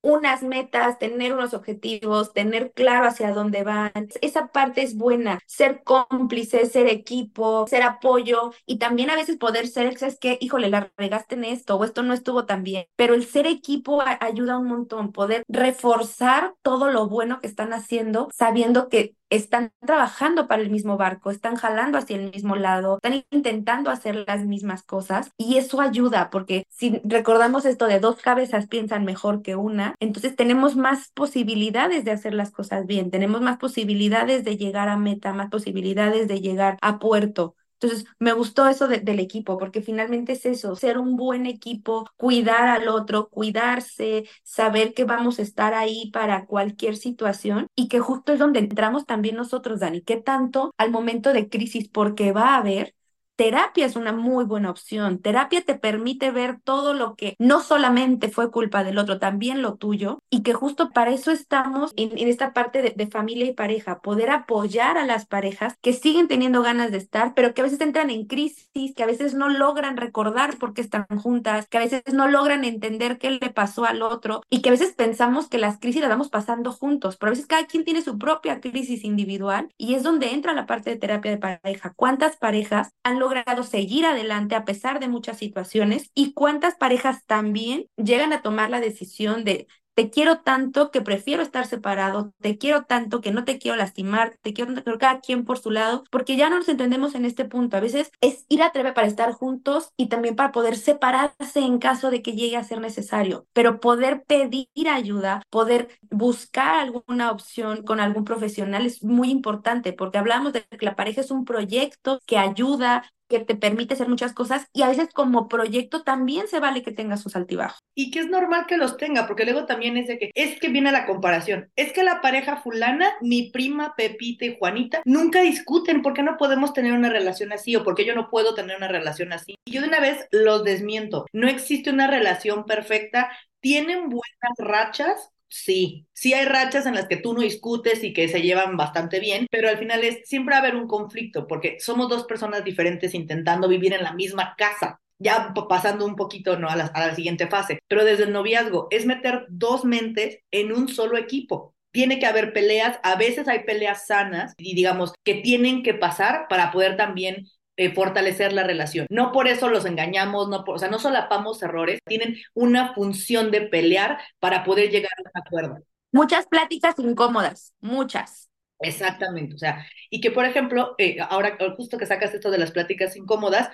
unas metas, tener unos objetivos, tener claro hacia dónde van. Esa parte es buena, ser cómplice, ser equipo, ser apoyo y también a veces poder ser, ¿sabes qué? Híjole, la regaste en esto o esto no estuvo tan bien. Pero el ser equipo ayuda un montón, poder reforzar todo lo bueno que están haciendo, sabiendo que están trabajando para el mismo barco, están jalando hacia el mismo lado, están intentando hacer las mismas cosas y eso ayuda porque si recordamos esto de dos cabezas piensan mejor que una, entonces tenemos más posibilidades de hacer las cosas bien, tenemos más posibilidades de llegar a meta, más posibilidades de llegar a puerto. Entonces, me gustó eso del equipo, porque finalmente es eso, ser un buen equipo, cuidar al otro, cuidarse, saber que vamos a estar ahí para cualquier situación y que justo es donde entramos también nosotros, Dani, que tanto al momento de crisis, porque va a haber, terapia es una muy buena opción. Terapia te permite ver todo lo que no solamente fue culpa del otro, también lo tuyo, y que justo para eso estamos en, esta parte de, de, familia y pareja, poder apoyar a las parejas que siguen teniendo ganas de estar, pero que a veces entran en crisis, que a veces no logran recordar por qué están juntas, que a veces no logran entender qué le pasó al otro, y que a veces pensamos que las crisis las vamos pasando juntos, pero a veces cada quien tiene su propia crisis individual, y es donde entra la parte de terapia de pareja. ¿Cuántas parejas han logrado seguir adelante a pesar de muchas situaciones y cuántas parejas también llegan a tomar la decisión de te quiero tanto que prefiero estar separado, te quiero tanto que no te quiero lastimar, te quiero cada quien por su lado, porque ya no nos entendemos en este punto. A veces es ir a treve para estar juntos y también para poder separarse en caso de que llegue a ser necesario, pero poder pedir ayuda, poder buscar alguna opción con algún profesional es muy importante porque hablamos de que la pareja es un proyecto que ayuda, que te permite hacer muchas cosas y a veces como proyecto también se vale que tenga sus altibajos. Y que es normal que los tenga, porque luego también es de que es que viene la comparación. Es que la pareja fulana, mi prima Pepita y Juanita, nunca discuten por qué no podemos tener una relación así o por qué yo no puedo tener una relación así. Y yo de una vez los desmiento. No existe una relación perfecta. Tienen buenas rachas, Sí, sí hay rachas en las que tú no discutes y que se llevan bastante bien, pero al final es siempre a haber un conflicto porque somos dos personas diferentes intentando vivir en la misma casa. Ya pasando un poquito ¿no? a la siguiente fase, pero desde el noviazgo es meter dos mentes en un solo equipo tiene que haber peleas, a veces hay peleas sanas y digamos que tienen que pasar para poder también eh, fortalecer la relación. No por eso los engañamos, no por, o sea, no solapamos errores, tienen una función de pelear para poder llegar a un acuerdo. Muchas pláticas incómodas, muchas. Exactamente, o sea, y que por ejemplo, eh, ahora justo que sacas esto de las pláticas incómodas,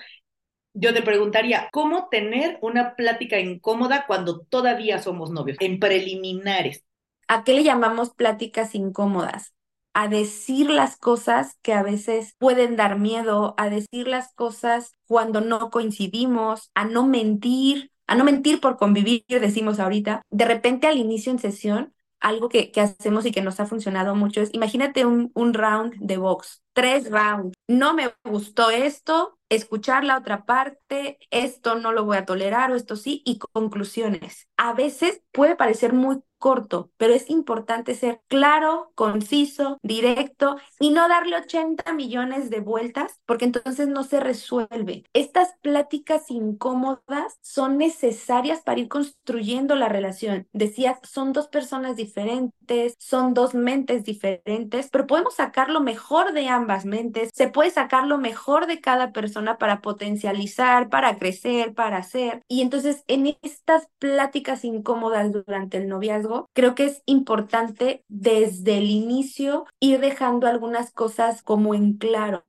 yo te preguntaría, ¿cómo tener una plática incómoda cuando todavía somos novios? En preliminares. ¿A qué le llamamos pláticas incómodas? A decir las cosas que a veces pueden dar miedo, a decir las cosas cuando no coincidimos, a no mentir, a no mentir por convivir, decimos ahorita. De repente al inicio en sesión, algo que, que hacemos y que nos ha funcionado mucho es, imagínate un, un round de box, tres rounds. No me gustó esto, escuchar la otra parte, esto no lo voy a tolerar o esto sí, y conclusiones. A veces puede parecer muy corto, pero es importante ser claro, conciso, directo y no darle 80 millones de vueltas porque entonces no se resuelve. Estas pláticas incómodas son necesarias para ir construyendo la relación. Decías, son dos personas diferentes, son dos mentes diferentes, pero podemos sacar lo mejor de ambas mentes, se puede sacar lo mejor de cada persona para potencializar, para crecer, para hacer. Y entonces en estas pláticas incómodas durante el noviazgo, creo que es importante desde el inicio ir dejando algunas cosas como en claro.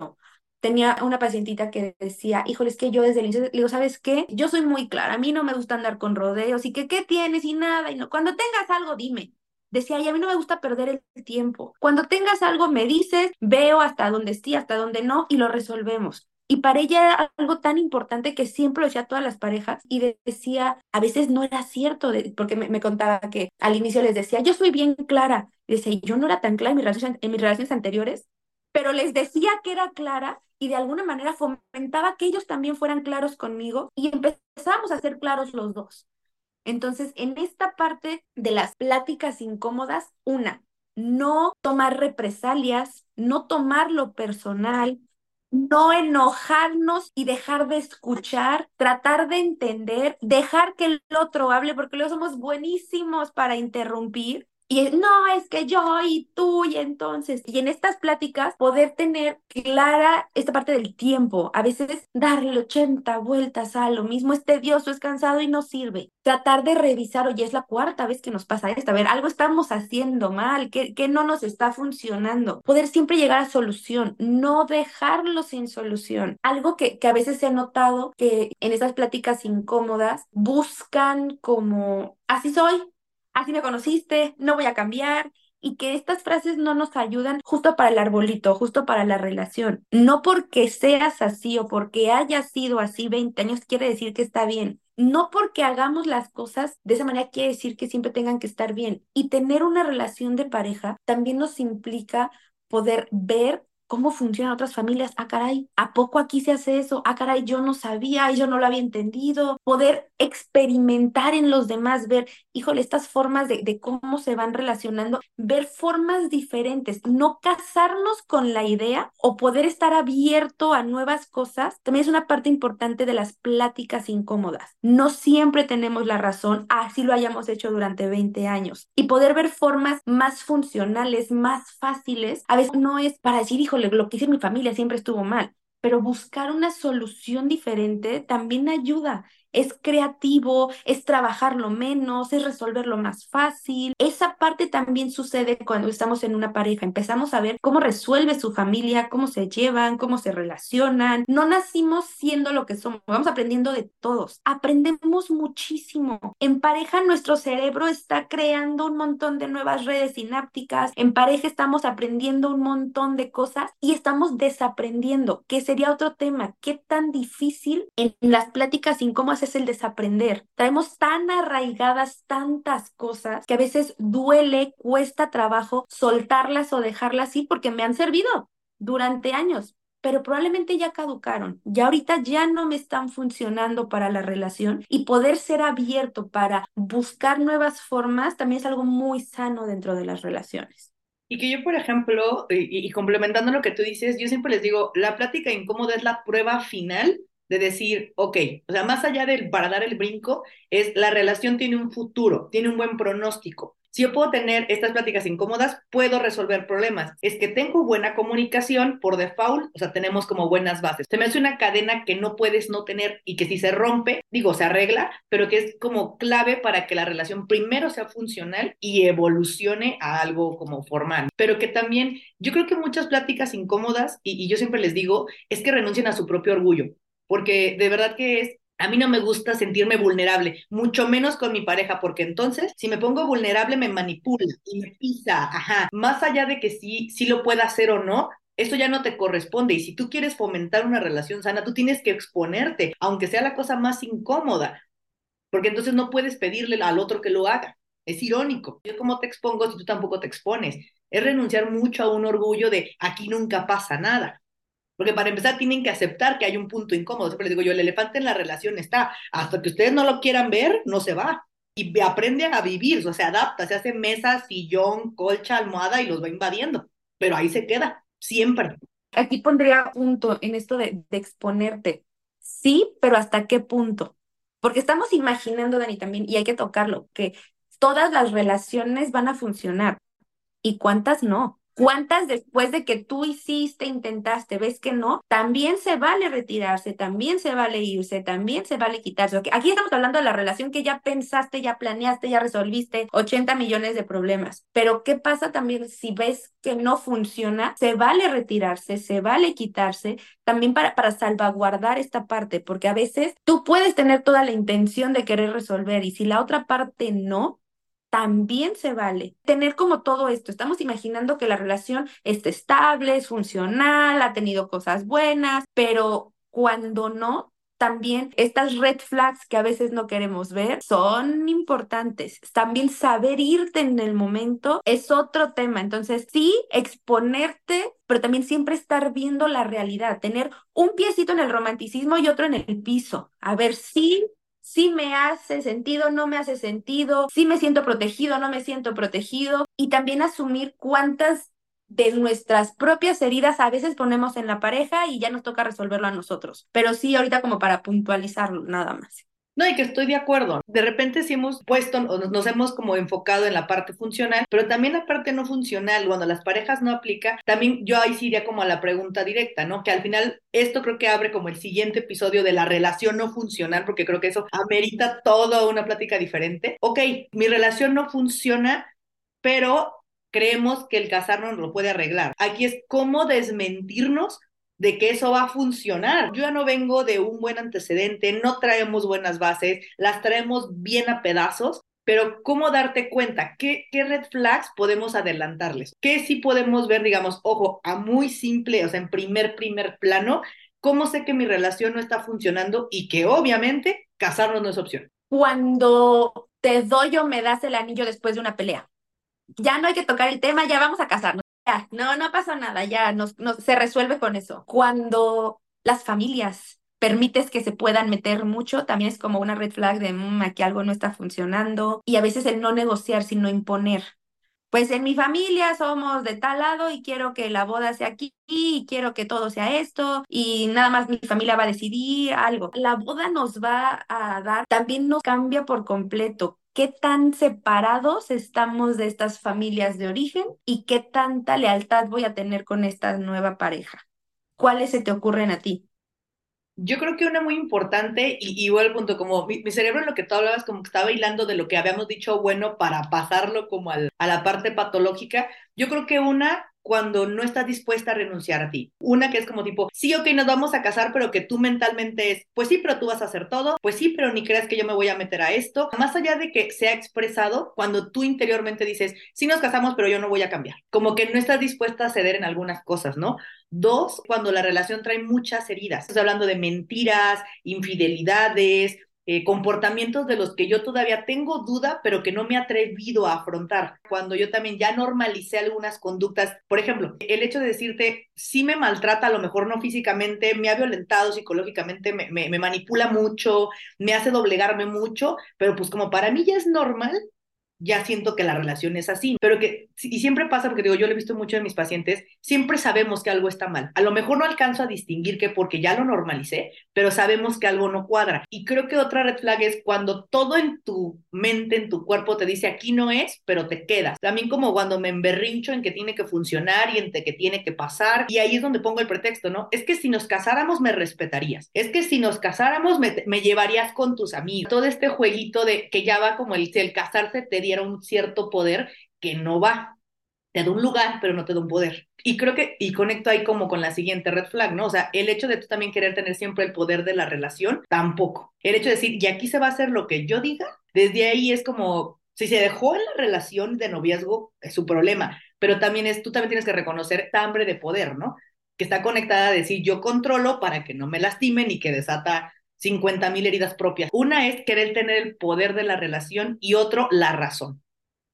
Tenía una pacientita que decía, híjole, es que yo desde el inicio, le digo, ¿sabes qué? Yo soy muy clara, a mí no me gusta andar con rodeos y que qué tienes y nada, y no, cuando tengas algo, dime. Decía, y a mí no me gusta perder el tiempo. Cuando tengas algo, me dices, veo hasta dónde sí, hasta dónde no, y lo resolvemos. Y para ella era algo tan importante que siempre lo decía a todas las parejas y decía, a veces no era cierto, porque me, contaba que al inicio les decía, yo soy bien clara. Y decía, yo no era tan clara en mis, relaciones, anteriores, pero les decía que era clara y de alguna manera fomentaba que ellos también fueran claros conmigo y empezamos a ser claros los dos. Entonces, en esta parte de las pláticas incómodas, una, no tomar represalias, no tomarlo personal, no enojarnos y dejar de escuchar, tratar de entender, dejar que el otro hable, porque luego somos buenísimos para interrumpir y no, es que yo y tú y entonces, y en estas pláticas poder tener clara esta parte del tiempo, a veces darle 80 vueltas a lo mismo es tedioso, es cansado y no sirve. Tratar de revisar, oye, es la cuarta vez que nos pasa esto, a ver, algo estamos haciendo mal, que, que no nos está funcionando. Poder siempre llegar a solución, no dejarlo sin solución. Algo que, que a veces ha notado que en estas pláticas incómodas buscan como, así soy, así me conociste, no voy a cambiar, y que estas frases no nos ayudan justo para el arbolito, justo para la relación. No porque seas así o porque hayas sido así 20 años quiere decir que está bien. No porque hagamos las cosas de esa manera quiere decir que siempre tengan que estar bien. Y tener una relación de pareja también nos implica poder ver cómo funcionan otras familias. Ah, caray, ¿a poco aquí se hace eso? Ah, caray, yo no sabía, yo no lo había entendido. Poder experimentar en los demás, ver, híjole, estas formas de, de cómo se van relacionando, ver formas diferentes, no casarnos con la idea o poder estar abierto a nuevas cosas, también es una parte importante de las pláticas incómodas. No siempre tenemos la razón, así lo hayamos hecho durante 20 años. Y poder ver formas más funcionales, más fáciles, a veces no es para decir, híjole, lo que hice mi familia siempre estuvo mal, pero buscar una solución diferente también ayuda es creativo, es trabajarlo menos, es resolverlo más fácil. Esa parte también sucede cuando estamos en una pareja. Empezamos a ver cómo resuelve su familia, cómo se llevan, cómo se relacionan. No nacimos siendo lo que somos, vamos aprendiendo de todos. Aprendemos muchísimo. En pareja nuestro cerebro está creando un montón de nuevas redes sinápticas. En pareja estamos aprendiendo un montón de cosas y estamos desaprendiendo, que sería otro tema. ¿Qué tan difícil en las pláticas incómodas es el desaprender. Traemos tan arraigadas tantas cosas que a veces duele, cuesta trabajo soltarlas o dejarlas ir porque me han servido durante años, pero probablemente ya caducaron, ya ahorita ya no me están funcionando para la relación y poder ser abierto para buscar nuevas formas también es algo muy sano dentro de las relaciones. Y que yo, por ejemplo, y, y, complementando lo que tú dices, yo siempre les digo, la plática incómoda es la prueba final de decir, ok, o sea, más allá del para dar el brinco, es la relación tiene un futuro, tiene un buen pronóstico. Si yo puedo tener estas pláticas incómodas, puedo resolver problemas. Es que tengo buena comunicación por default, o sea, tenemos como buenas bases. Se me hace una cadena que no puedes no tener y que si se rompe, digo, se arregla, pero que es como clave para que la relación primero sea funcional y evolucione a algo como formal. Pero que también, yo creo que muchas pláticas incómodas, y, y yo siempre les digo, es que renuncian a su propio orgullo porque de verdad que es, a mí no me gusta sentirme vulnerable, mucho menos con mi pareja, porque entonces si me pongo vulnerable me manipula y me pisa, ajá, más allá de que sí, sí lo pueda hacer o no. Eso ya no te corresponde y si tú quieres fomentar una relación sana, tú tienes que exponerte, aunque sea la cosa más incómoda, porque entonces no puedes pedirle al otro que lo haga. Es irónico. Yo cómo te expongo si tú tampoco te expones. Es renunciar mucho a un orgullo de aquí nunca pasa nada. Porque para empezar tienen que aceptar que hay un punto incómodo. Siempre les digo yo, el elefante en la relación está, hasta que ustedes no lo quieran ver, no se va. Y aprende a vivir, o sea, se adapta, se hace mesa, sillón, colcha, almohada y los va invadiendo. Pero ahí se queda, siempre. Aquí pondría punto en esto de, de exponerte. Sí, pero ¿hasta qué punto? Porque estamos imaginando, Dani, también, y hay que tocarlo, que todas las relaciones van a funcionar. ¿Y cuántas no? ¿Cuántas después de que tú hiciste, intentaste, ves que no? También se vale retirarse, también se vale irse, también se vale quitarse. Aquí estamos hablando de la relación que ya pensaste, ya planeaste, ya resolviste 80 millones de problemas. Pero ¿qué pasa también si ves que no funciona? Se vale retirarse, se vale quitarse, también para, para salvaguardar esta parte, porque a veces tú puedes tener toda la intención de querer resolver y si la otra parte no, también se vale tener como todo esto. Estamos imaginando que la relación es estable, es funcional, ha tenido cosas buenas, pero cuando no, también estas red flags que a veces no queremos ver son importantes. También saber irte en el momento es otro tema. Entonces, sí, exponerte, pero también siempre estar viendo la realidad, tener un piecito en el romanticismo y otro en el piso. A ver si si me hace sentido, no me hace sentido, si me siento protegido, no me siento protegido, y también asumir cuántas de nuestras propias heridas a veces ponemos en la pareja y ya nos toca resolverlo a nosotros. Pero sí, ahorita como para puntualizarlo, nada más. No, y que estoy de acuerdo. De repente sí hemos puesto nos hemos como enfocado en la parte funcional, pero también la parte no funcional, cuando las parejas no aplica, también yo ahí sí iría como a la pregunta directa, ¿no? Que al final esto creo que abre como el siguiente episodio de la relación no funcional, porque creo que eso amerita toda una plática diferente. Ok, mi relación no funciona, pero creemos que el casarnos lo puede arreglar. Aquí es cómo desmentirnos de que eso va a funcionar. Yo ya no vengo de un buen antecedente, no traemos buenas bases, las traemos bien a pedazos, pero ¿cómo darte cuenta? ¿Qué, red flags podemos adelantarles? ¿Qué sí podemos ver, digamos, ojo, a muy simple, o sea, en primer, primer plano? ¿Cómo sé que mi relación no está funcionando y que obviamente casarnos no es opción? Cuando te doy o me das el anillo después de una pelea. Ya no hay que tocar el tema, ya vamos a casarnos no, no pasó nada, ya nos, se resuelve con eso. Cuando las familias permites que se puedan meter mucho, también es como una red flag de mmm, aquí algo no está funcionando y a veces el no negociar, sino imponer. Pues en mi familia somos de tal lado y quiero que la boda sea aquí y quiero que todo sea esto y nada más mi familia va a decidir algo. La boda nos va a dar, también nos cambia por completo qué tan separados estamos de estas familias de origen y qué tanta lealtad voy a tener con esta nueva pareja. ¿Cuáles se te ocurren a ti? Yo creo que una muy importante, y igual el punto, como mi, cerebro en lo que tú hablabas, como que estaba hilando de lo que habíamos dicho bueno para pasarlo como al, a la parte patológica, yo creo que una cuando no estás dispuesta a renunciar a ti. Una que es como tipo, sí, ok, nos vamos a casar, pero que tú mentalmente es, pues sí, pero tú vas a hacer todo, pues sí, pero ni creas que yo me voy a meter a esto. Más allá de que sea expresado, cuando tú interiormente dices, sí nos casamos, pero yo no voy a cambiar. Como que no estás dispuesta a ceder en algunas cosas, ¿no? Dos, cuando la relación trae muchas heridas. Estás hablando de mentiras, infidelidades, eh, comportamientos de los que yo todavía tengo duda, pero que no me he atrevido a afrontar. Cuando yo también ya normalicé algunas conductas, por ejemplo, el hecho de decirte, sí me maltrata, a lo mejor no físicamente, me ha violentado psicológicamente, me, me manipula mucho, me hace doblegarme mucho, pero pues como para mí ya es normal, ya siento que la relación es así, pero que, y siempre pasa, porque digo, yo lo he visto mucho en mis pacientes, siempre sabemos que algo está mal. A lo mejor no alcanzo a distinguir que porque ya lo normalicé, pero sabemos que algo no cuadra. Y creo que otra red flag es cuando todo en tu mente, en tu cuerpo te dice aquí no es, pero te quedas. También como cuando me emberrincho en que tiene que funcionar y en que tiene que pasar, y ahí es donde pongo el pretexto, ¿no? Es que si nos casáramos me respetarías, es que si nos casáramos me, me llevarías con tus amigos. Todo este jueguito de que ya va como el, el casarse te diera un cierto poder que no va. Te da un lugar, pero no te da un poder. Y creo que, y conecto ahí como con la siguiente red flag, ¿no? O sea, el hecho de tú también querer tener siempre el poder de la relación, tampoco. El hecho de decir, y aquí se va a hacer lo que yo diga, desde ahí es como, si se dejó en la relación de noviazgo, es su problema, pero también es, tú también tienes que reconocer hambre de poder, ¿no? Que está conectada a decir, yo controlo para que no me lastimen y que desata 50 mil heridas propias. Una es querer tener el poder de la relación y otro, la razón.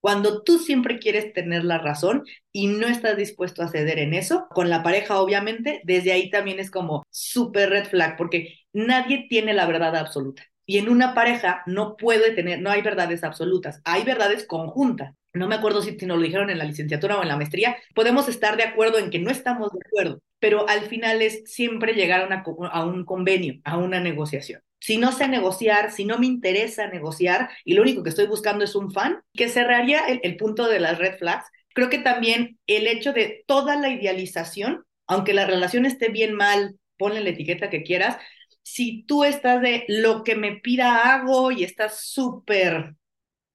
Cuando tú siempre quieres tener la razón y no estás dispuesto a ceder en eso, con la pareja obviamente, desde ahí también es como súper red flag, porque nadie tiene la verdad absoluta. Y en una pareja no puede tener, no hay verdades absolutas, hay verdades conjuntas. No me acuerdo si, si nos lo dijeron en la licenciatura o en la maestría. Podemos estar de acuerdo en que no estamos de acuerdo, pero al final es siempre llegar a, a un convenio, a una negociación. Si no sé negociar, si no me interesa negociar y lo único que estoy buscando es un fan, que cerraría el, el punto de las red flags. Creo que también el hecho de toda la idealización, aunque la relación esté bien mal, ponle la etiqueta que quieras, si tú estás de lo que me pida hago y estás súper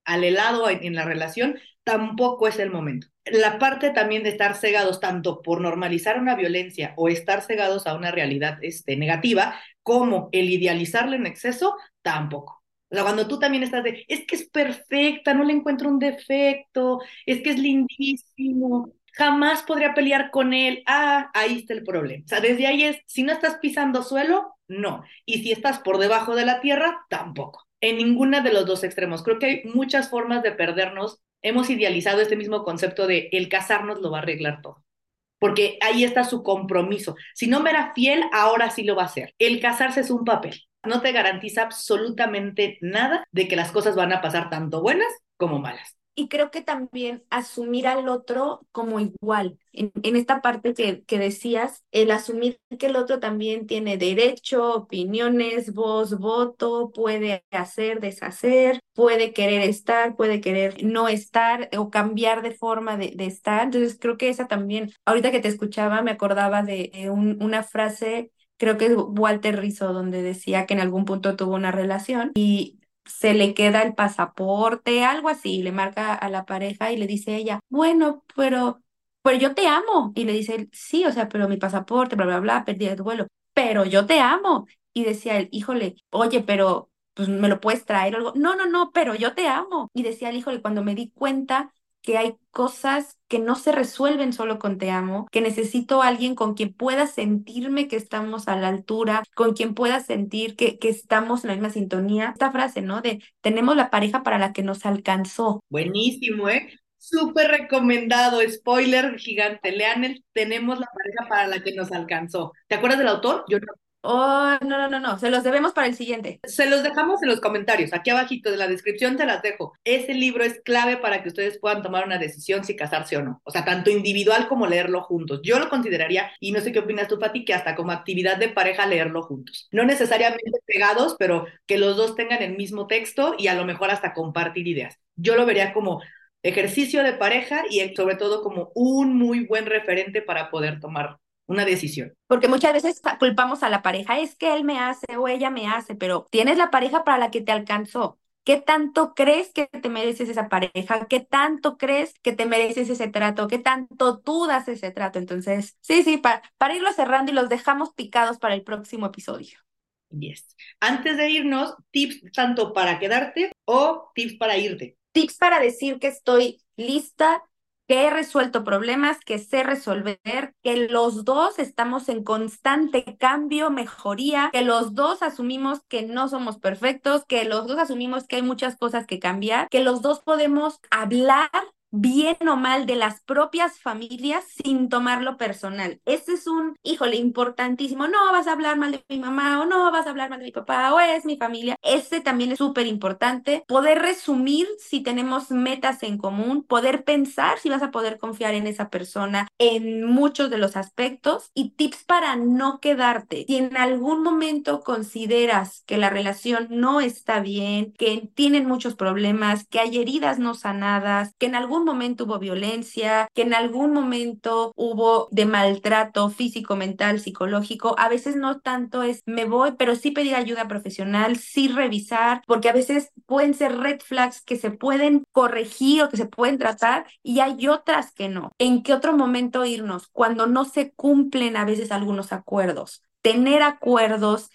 alelado en, en la relación, tampoco es el momento. La parte también de estar cegados tanto por normalizar una violencia o estar cegados a una realidad este, negativa, como el idealizarla en exceso, tampoco. O sea, cuando tú también estás de, es que es perfecta, no le encuentro un defecto, es que es lindísimo, jamás podría pelear con él, ah, ahí está el problema. O sea, desde ahí es, si no estás pisando suelo, no. Y si estás por debajo de la tierra, tampoco. En ninguna de los dos extremos. Creo que hay muchas formas de perdernos. Hemos idealizado este mismo concepto de el casarnos lo va a arreglar todo porque ahí está su compromiso. Si no me era fiel, ahora sí lo va a hacer. El casarse es un papel. No te garantiza absolutamente nada de que las cosas van a pasar tanto buenas como malas y creo que también asumir al otro como igual. En, esta parte que, que, decías, el asumir que el otro también tiene derecho, opiniones, voz, voto, puede hacer, deshacer, puede querer estar, puede querer no estar o cambiar de forma de, de estar. Entonces creo que esa también, ahorita que te escuchaba, me acordaba de una frase creo que es Walter Rizzo, donde decía que en algún punto tuvo una relación y se le queda el pasaporte, algo así, le marca a la pareja y le dice ella, bueno, pero, pero yo te amo. Y le dice él, sí, o sea, pero mi pasaporte, bla, bla, bla, perdí el vuelo, pero yo te amo. Y decía él, híjole, oye, pero pues me lo puedes traer o algo. No, no, no, pero yo te amo. Y decía él, híjole, cuando me di cuenta que hay cosas que no se resuelven solo con te amo, que necesito a alguien con quien pueda sentirme que estamos a la altura, con quien pueda sentir que, que estamos en la misma sintonía. Esta frase, ¿no? De tenemos la pareja para la que nos alcanzó. Buenísimo, ¿eh? Súper recomendado, spoiler gigante. Lean el Tenemos la pareja para la que nos alcanzó. ¿Te acuerdas del autor? Yo no. Oh, no, no, no, no, se los debemos para el siguiente. Se los dejamos en los comentarios, aquí abajito de la descripción te las dejo. Ese libro es clave para que ustedes puedan tomar una decisión si casarse o no. O sea, tanto individual como leerlo juntos. Yo lo consideraría, y no sé qué opinas tú, Pati, que hasta como actividad de pareja leerlo juntos. No necesariamente pegados, pero que los dos tengan el mismo texto y a lo mejor hasta compartir ideas. Yo lo vería como ejercicio de pareja y sobre todo como un muy buen referente para poder tomar una decisión. Porque muchas veces culpamos a la pareja, es que él me hace o ella me hace, pero tienes la pareja para la que te alcanzó. ¿Qué tanto crees que te mereces esa pareja? ¿Qué tanto crees que te mereces ese trato? ¿Qué tanto tú das ese trato? Entonces, sí, sí, para, para irlo cerrando y los dejamos picados para el próximo episodio. Yes. Antes de irnos, tips tanto para quedarte o tips para irte. Tips para decir que estoy lista que he resuelto problemas, que sé resolver, que los dos estamos en constante cambio, mejoría, que los dos asumimos que no somos perfectos, que los dos asumimos que hay muchas cosas que cambiar, que los dos podemos hablar bien o mal de las propias familias sin tomarlo personal. Ese es un, híjole, importantísimo. No vas a hablar mal de mi mamá o no vas a hablar mal de mi papá o es mi familia. Ese también es súper importante. Poder resumir si tenemos metas en común, poder pensar si vas a poder confiar en esa persona en muchos de los aspectos y tips para no quedarte. Si en algún momento consideras que la relación no está bien, que tienen muchos problemas, que hay heridas no sanadas, que en algún momento hubo violencia, que en algún momento hubo de maltrato físico, mental, psicológico. A veces no tanto es me voy, pero sí pedir ayuda profesional, sí revisar, porque a veces pueden ser red flags que se pueden corregir o que se pueden tratar y hay otras que no. ¿En qué otro momento irnos? Cuando no se cumplen a veces algunos acuerdos. Tener acuerdos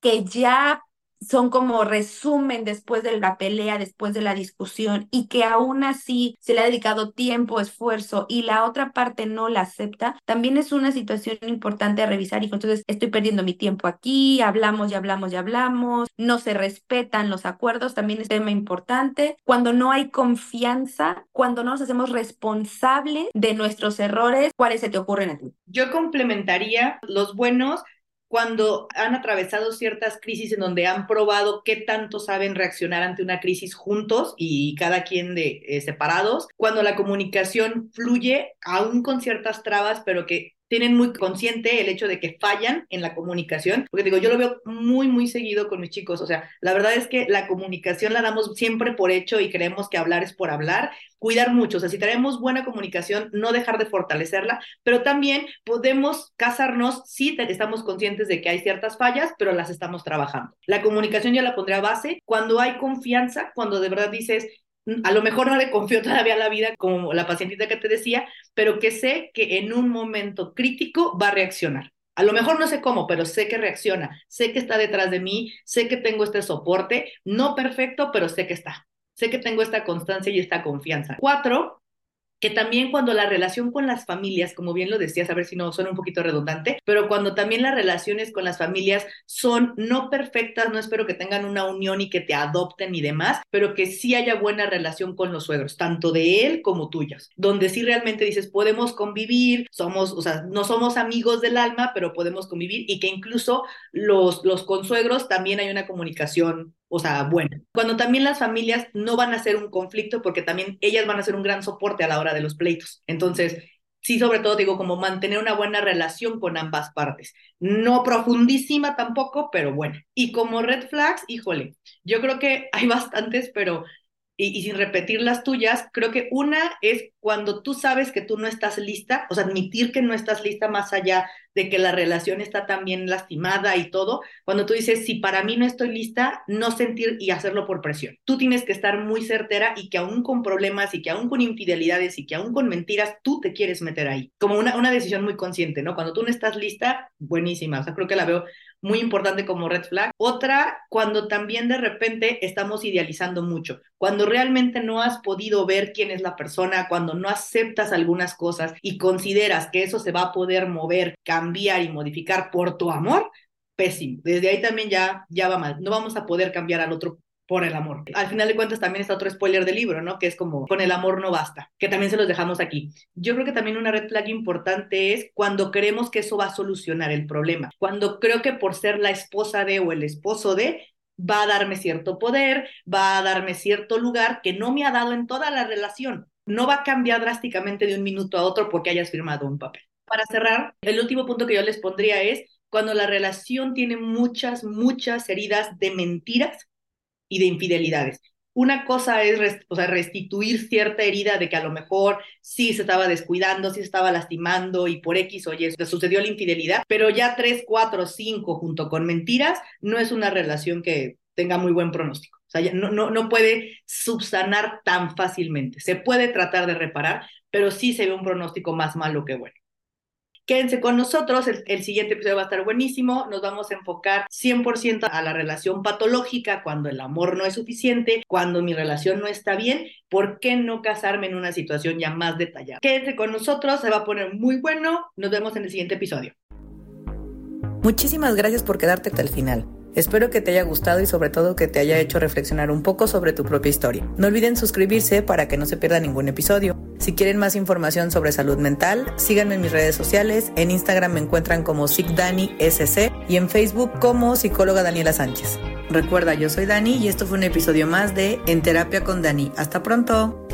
que ya son como resumen después de la pelea, después de la discusión y que aún así se le ha dedicado tiempo, esfuerzo y la otra parte no la acepta, también es una situación importante a revisar y entonces estoy perdiendo mi tiempo aquí, hablamos y hablamos y hablamos, no se respetan los acuerdos, también es tema importante. Cuando no hay confianza, cuando no nos hacemos responsables de nuestros errores, ¿cuáles se te ocurren a ti? Yo complementaría los buenos cuando han atravesado ciertas crisis en donde han probado qué tanto saben reaccionar ante una crisis juntos y cada quien de eh, separados, cuando la comunicación fluye aún con ciertas trabas, pero que tienen muy consciente el hecho de que fallan en la comunicación, porque digo, yo lo veo muy, muy seguido con mis chicos, o sea, la verdad es que la comunicación la damos siempre por hecho y creemos que hablar es por hablar, cuidar mucho, o sea, si tenemos buena comunicación, no dejar de fortalecerla, pero también podemos casarnos si estamos conscientes de que hay ciertas fallas, pero las estamos trabajando. La comunicación ya la pondré a base cuando hay confianza, cuando de verdad dices, a lo mejor no le confío todavía la vida como la pacientita que te decía, pero que sé que en un momento crítico va a reaccionar. A lo mejor no sé cómo, pero sé que reacciona, sé que está detrás de mí, sé que tengo este soporte, no perfecto, pero sé que está. Sé que tengo esta constancia y esta confianza. Cuatro, que también cuando la relación con las familias, como bien lo decías, a ver si no suena un poquito redundante, pero cuando también las relaciones con las familias son no perfectas, no espero que tengan una unión y que te adopten y demás, pero que sí haya buena relación con los suegros, tanto de él como tuyos, donde sí realmente dices, podemos convivir, somos, o sea, no somos amigos del alma, pero podemos convivir y que incluso los, los consuegros también hay una comunicación o sea, bueno. Cuando también las familias no van a ser un conflicto porque también ellas van a ser un gran soporte a la hora de los pleitos. Entonces, sí, sobre todo digo, como mantener una buena relación con ambas partes. No profundísima tampoco, pero bueno. Y como red flags, híjole, yo creo que (laughs) hay bastantes, pero y, sin repetir las tuyas, creo que una es cuando tú sabes que tú no estás lista, o sea, admitir que no estás lista más allá de que la relación está también lastimada y todo, cuando tú dices, si para mí no estoy lista, no sentir y hacerlo por presión. Tú tienes que estar muy certera y que aún con problemas y que aún con infidelidades y que aún con mentiras, tú te quieres meter ahí, como una, una decisión muy consciente, ¿no? Cuando tú no estás lista, buenísima, o sea, creo que la veo muy importante como red flag. Otra, cuando también de repente estamos idealizando mucho, cuando realmente no has podido ver quién es la persona, cuando no aceptas algunas cosas y consideras que eso se va a poder mover, cambiar y modificar por tu amor, pésimo. Desde ahí también ya, ya va mal. No vamos a poder cambiar al otro por el amor. Al final de cuentas también está otro spoiler del libro, ¿no? Que es como con el amor no basta, que también se los dejamos aquí. Yo creo que también una red flag importante es cuando creemos que eso va a solucionar el problema, cuando creo que por ser la esposa de o el esposo de va a darme cierto poder, va a darme cierto lugar que no me ha dado en toda la relación. No va a cambiar drásticamente de un minuto a otro porque hayas firmado un papel. Para cerrar, el último punto que yo les pondría es cuando la relación tiene muchas, muchas heridas de mentiras y de infidelidades. Una cosa es o sea, restituir cierta herida de que a lo mejor sí se estaba descuidando, sí se estaba lastimando y por X o Y sucedió la infidelidad, pero ya tres, cuatro, cinco junto con mentiras no es una relación que tenga muy buen pronóstico. O sea, no, no, no puede subsanar tan fácilmente. Se puede tratar de reparar, pero sí se ve un pronóstico más malo que bueno. Quédense con nosotros, el, siguiente episodio va a estar buenísimo, nos vamos a enfocar 100% a la relación patológica, cuando el amor no es suficiente, cuando mi relación no está bien, ¿por qué no casarme en una situación ya más detallada? Quédense con nosotros, se va a poner muy bueno, nos vemos en el siguiente episodio. Muchísimas gracias por quedarte hasta el final. Espero que te haya gustado y sobre todo que te haya hecho reflexionar un poco sobre tu propia historia. No olviden suscribirse para que no se pierda ningún episodio. Si quieren más información sobre salud mental, síganme en mis redes sociales. En Instagram me encuentran como SC y en Facebook como psicóloga Daniela Sánchez. Recuerda, yo soy Dani y esto fue un episodio más de En Terapia con Dani. Hasta pronto.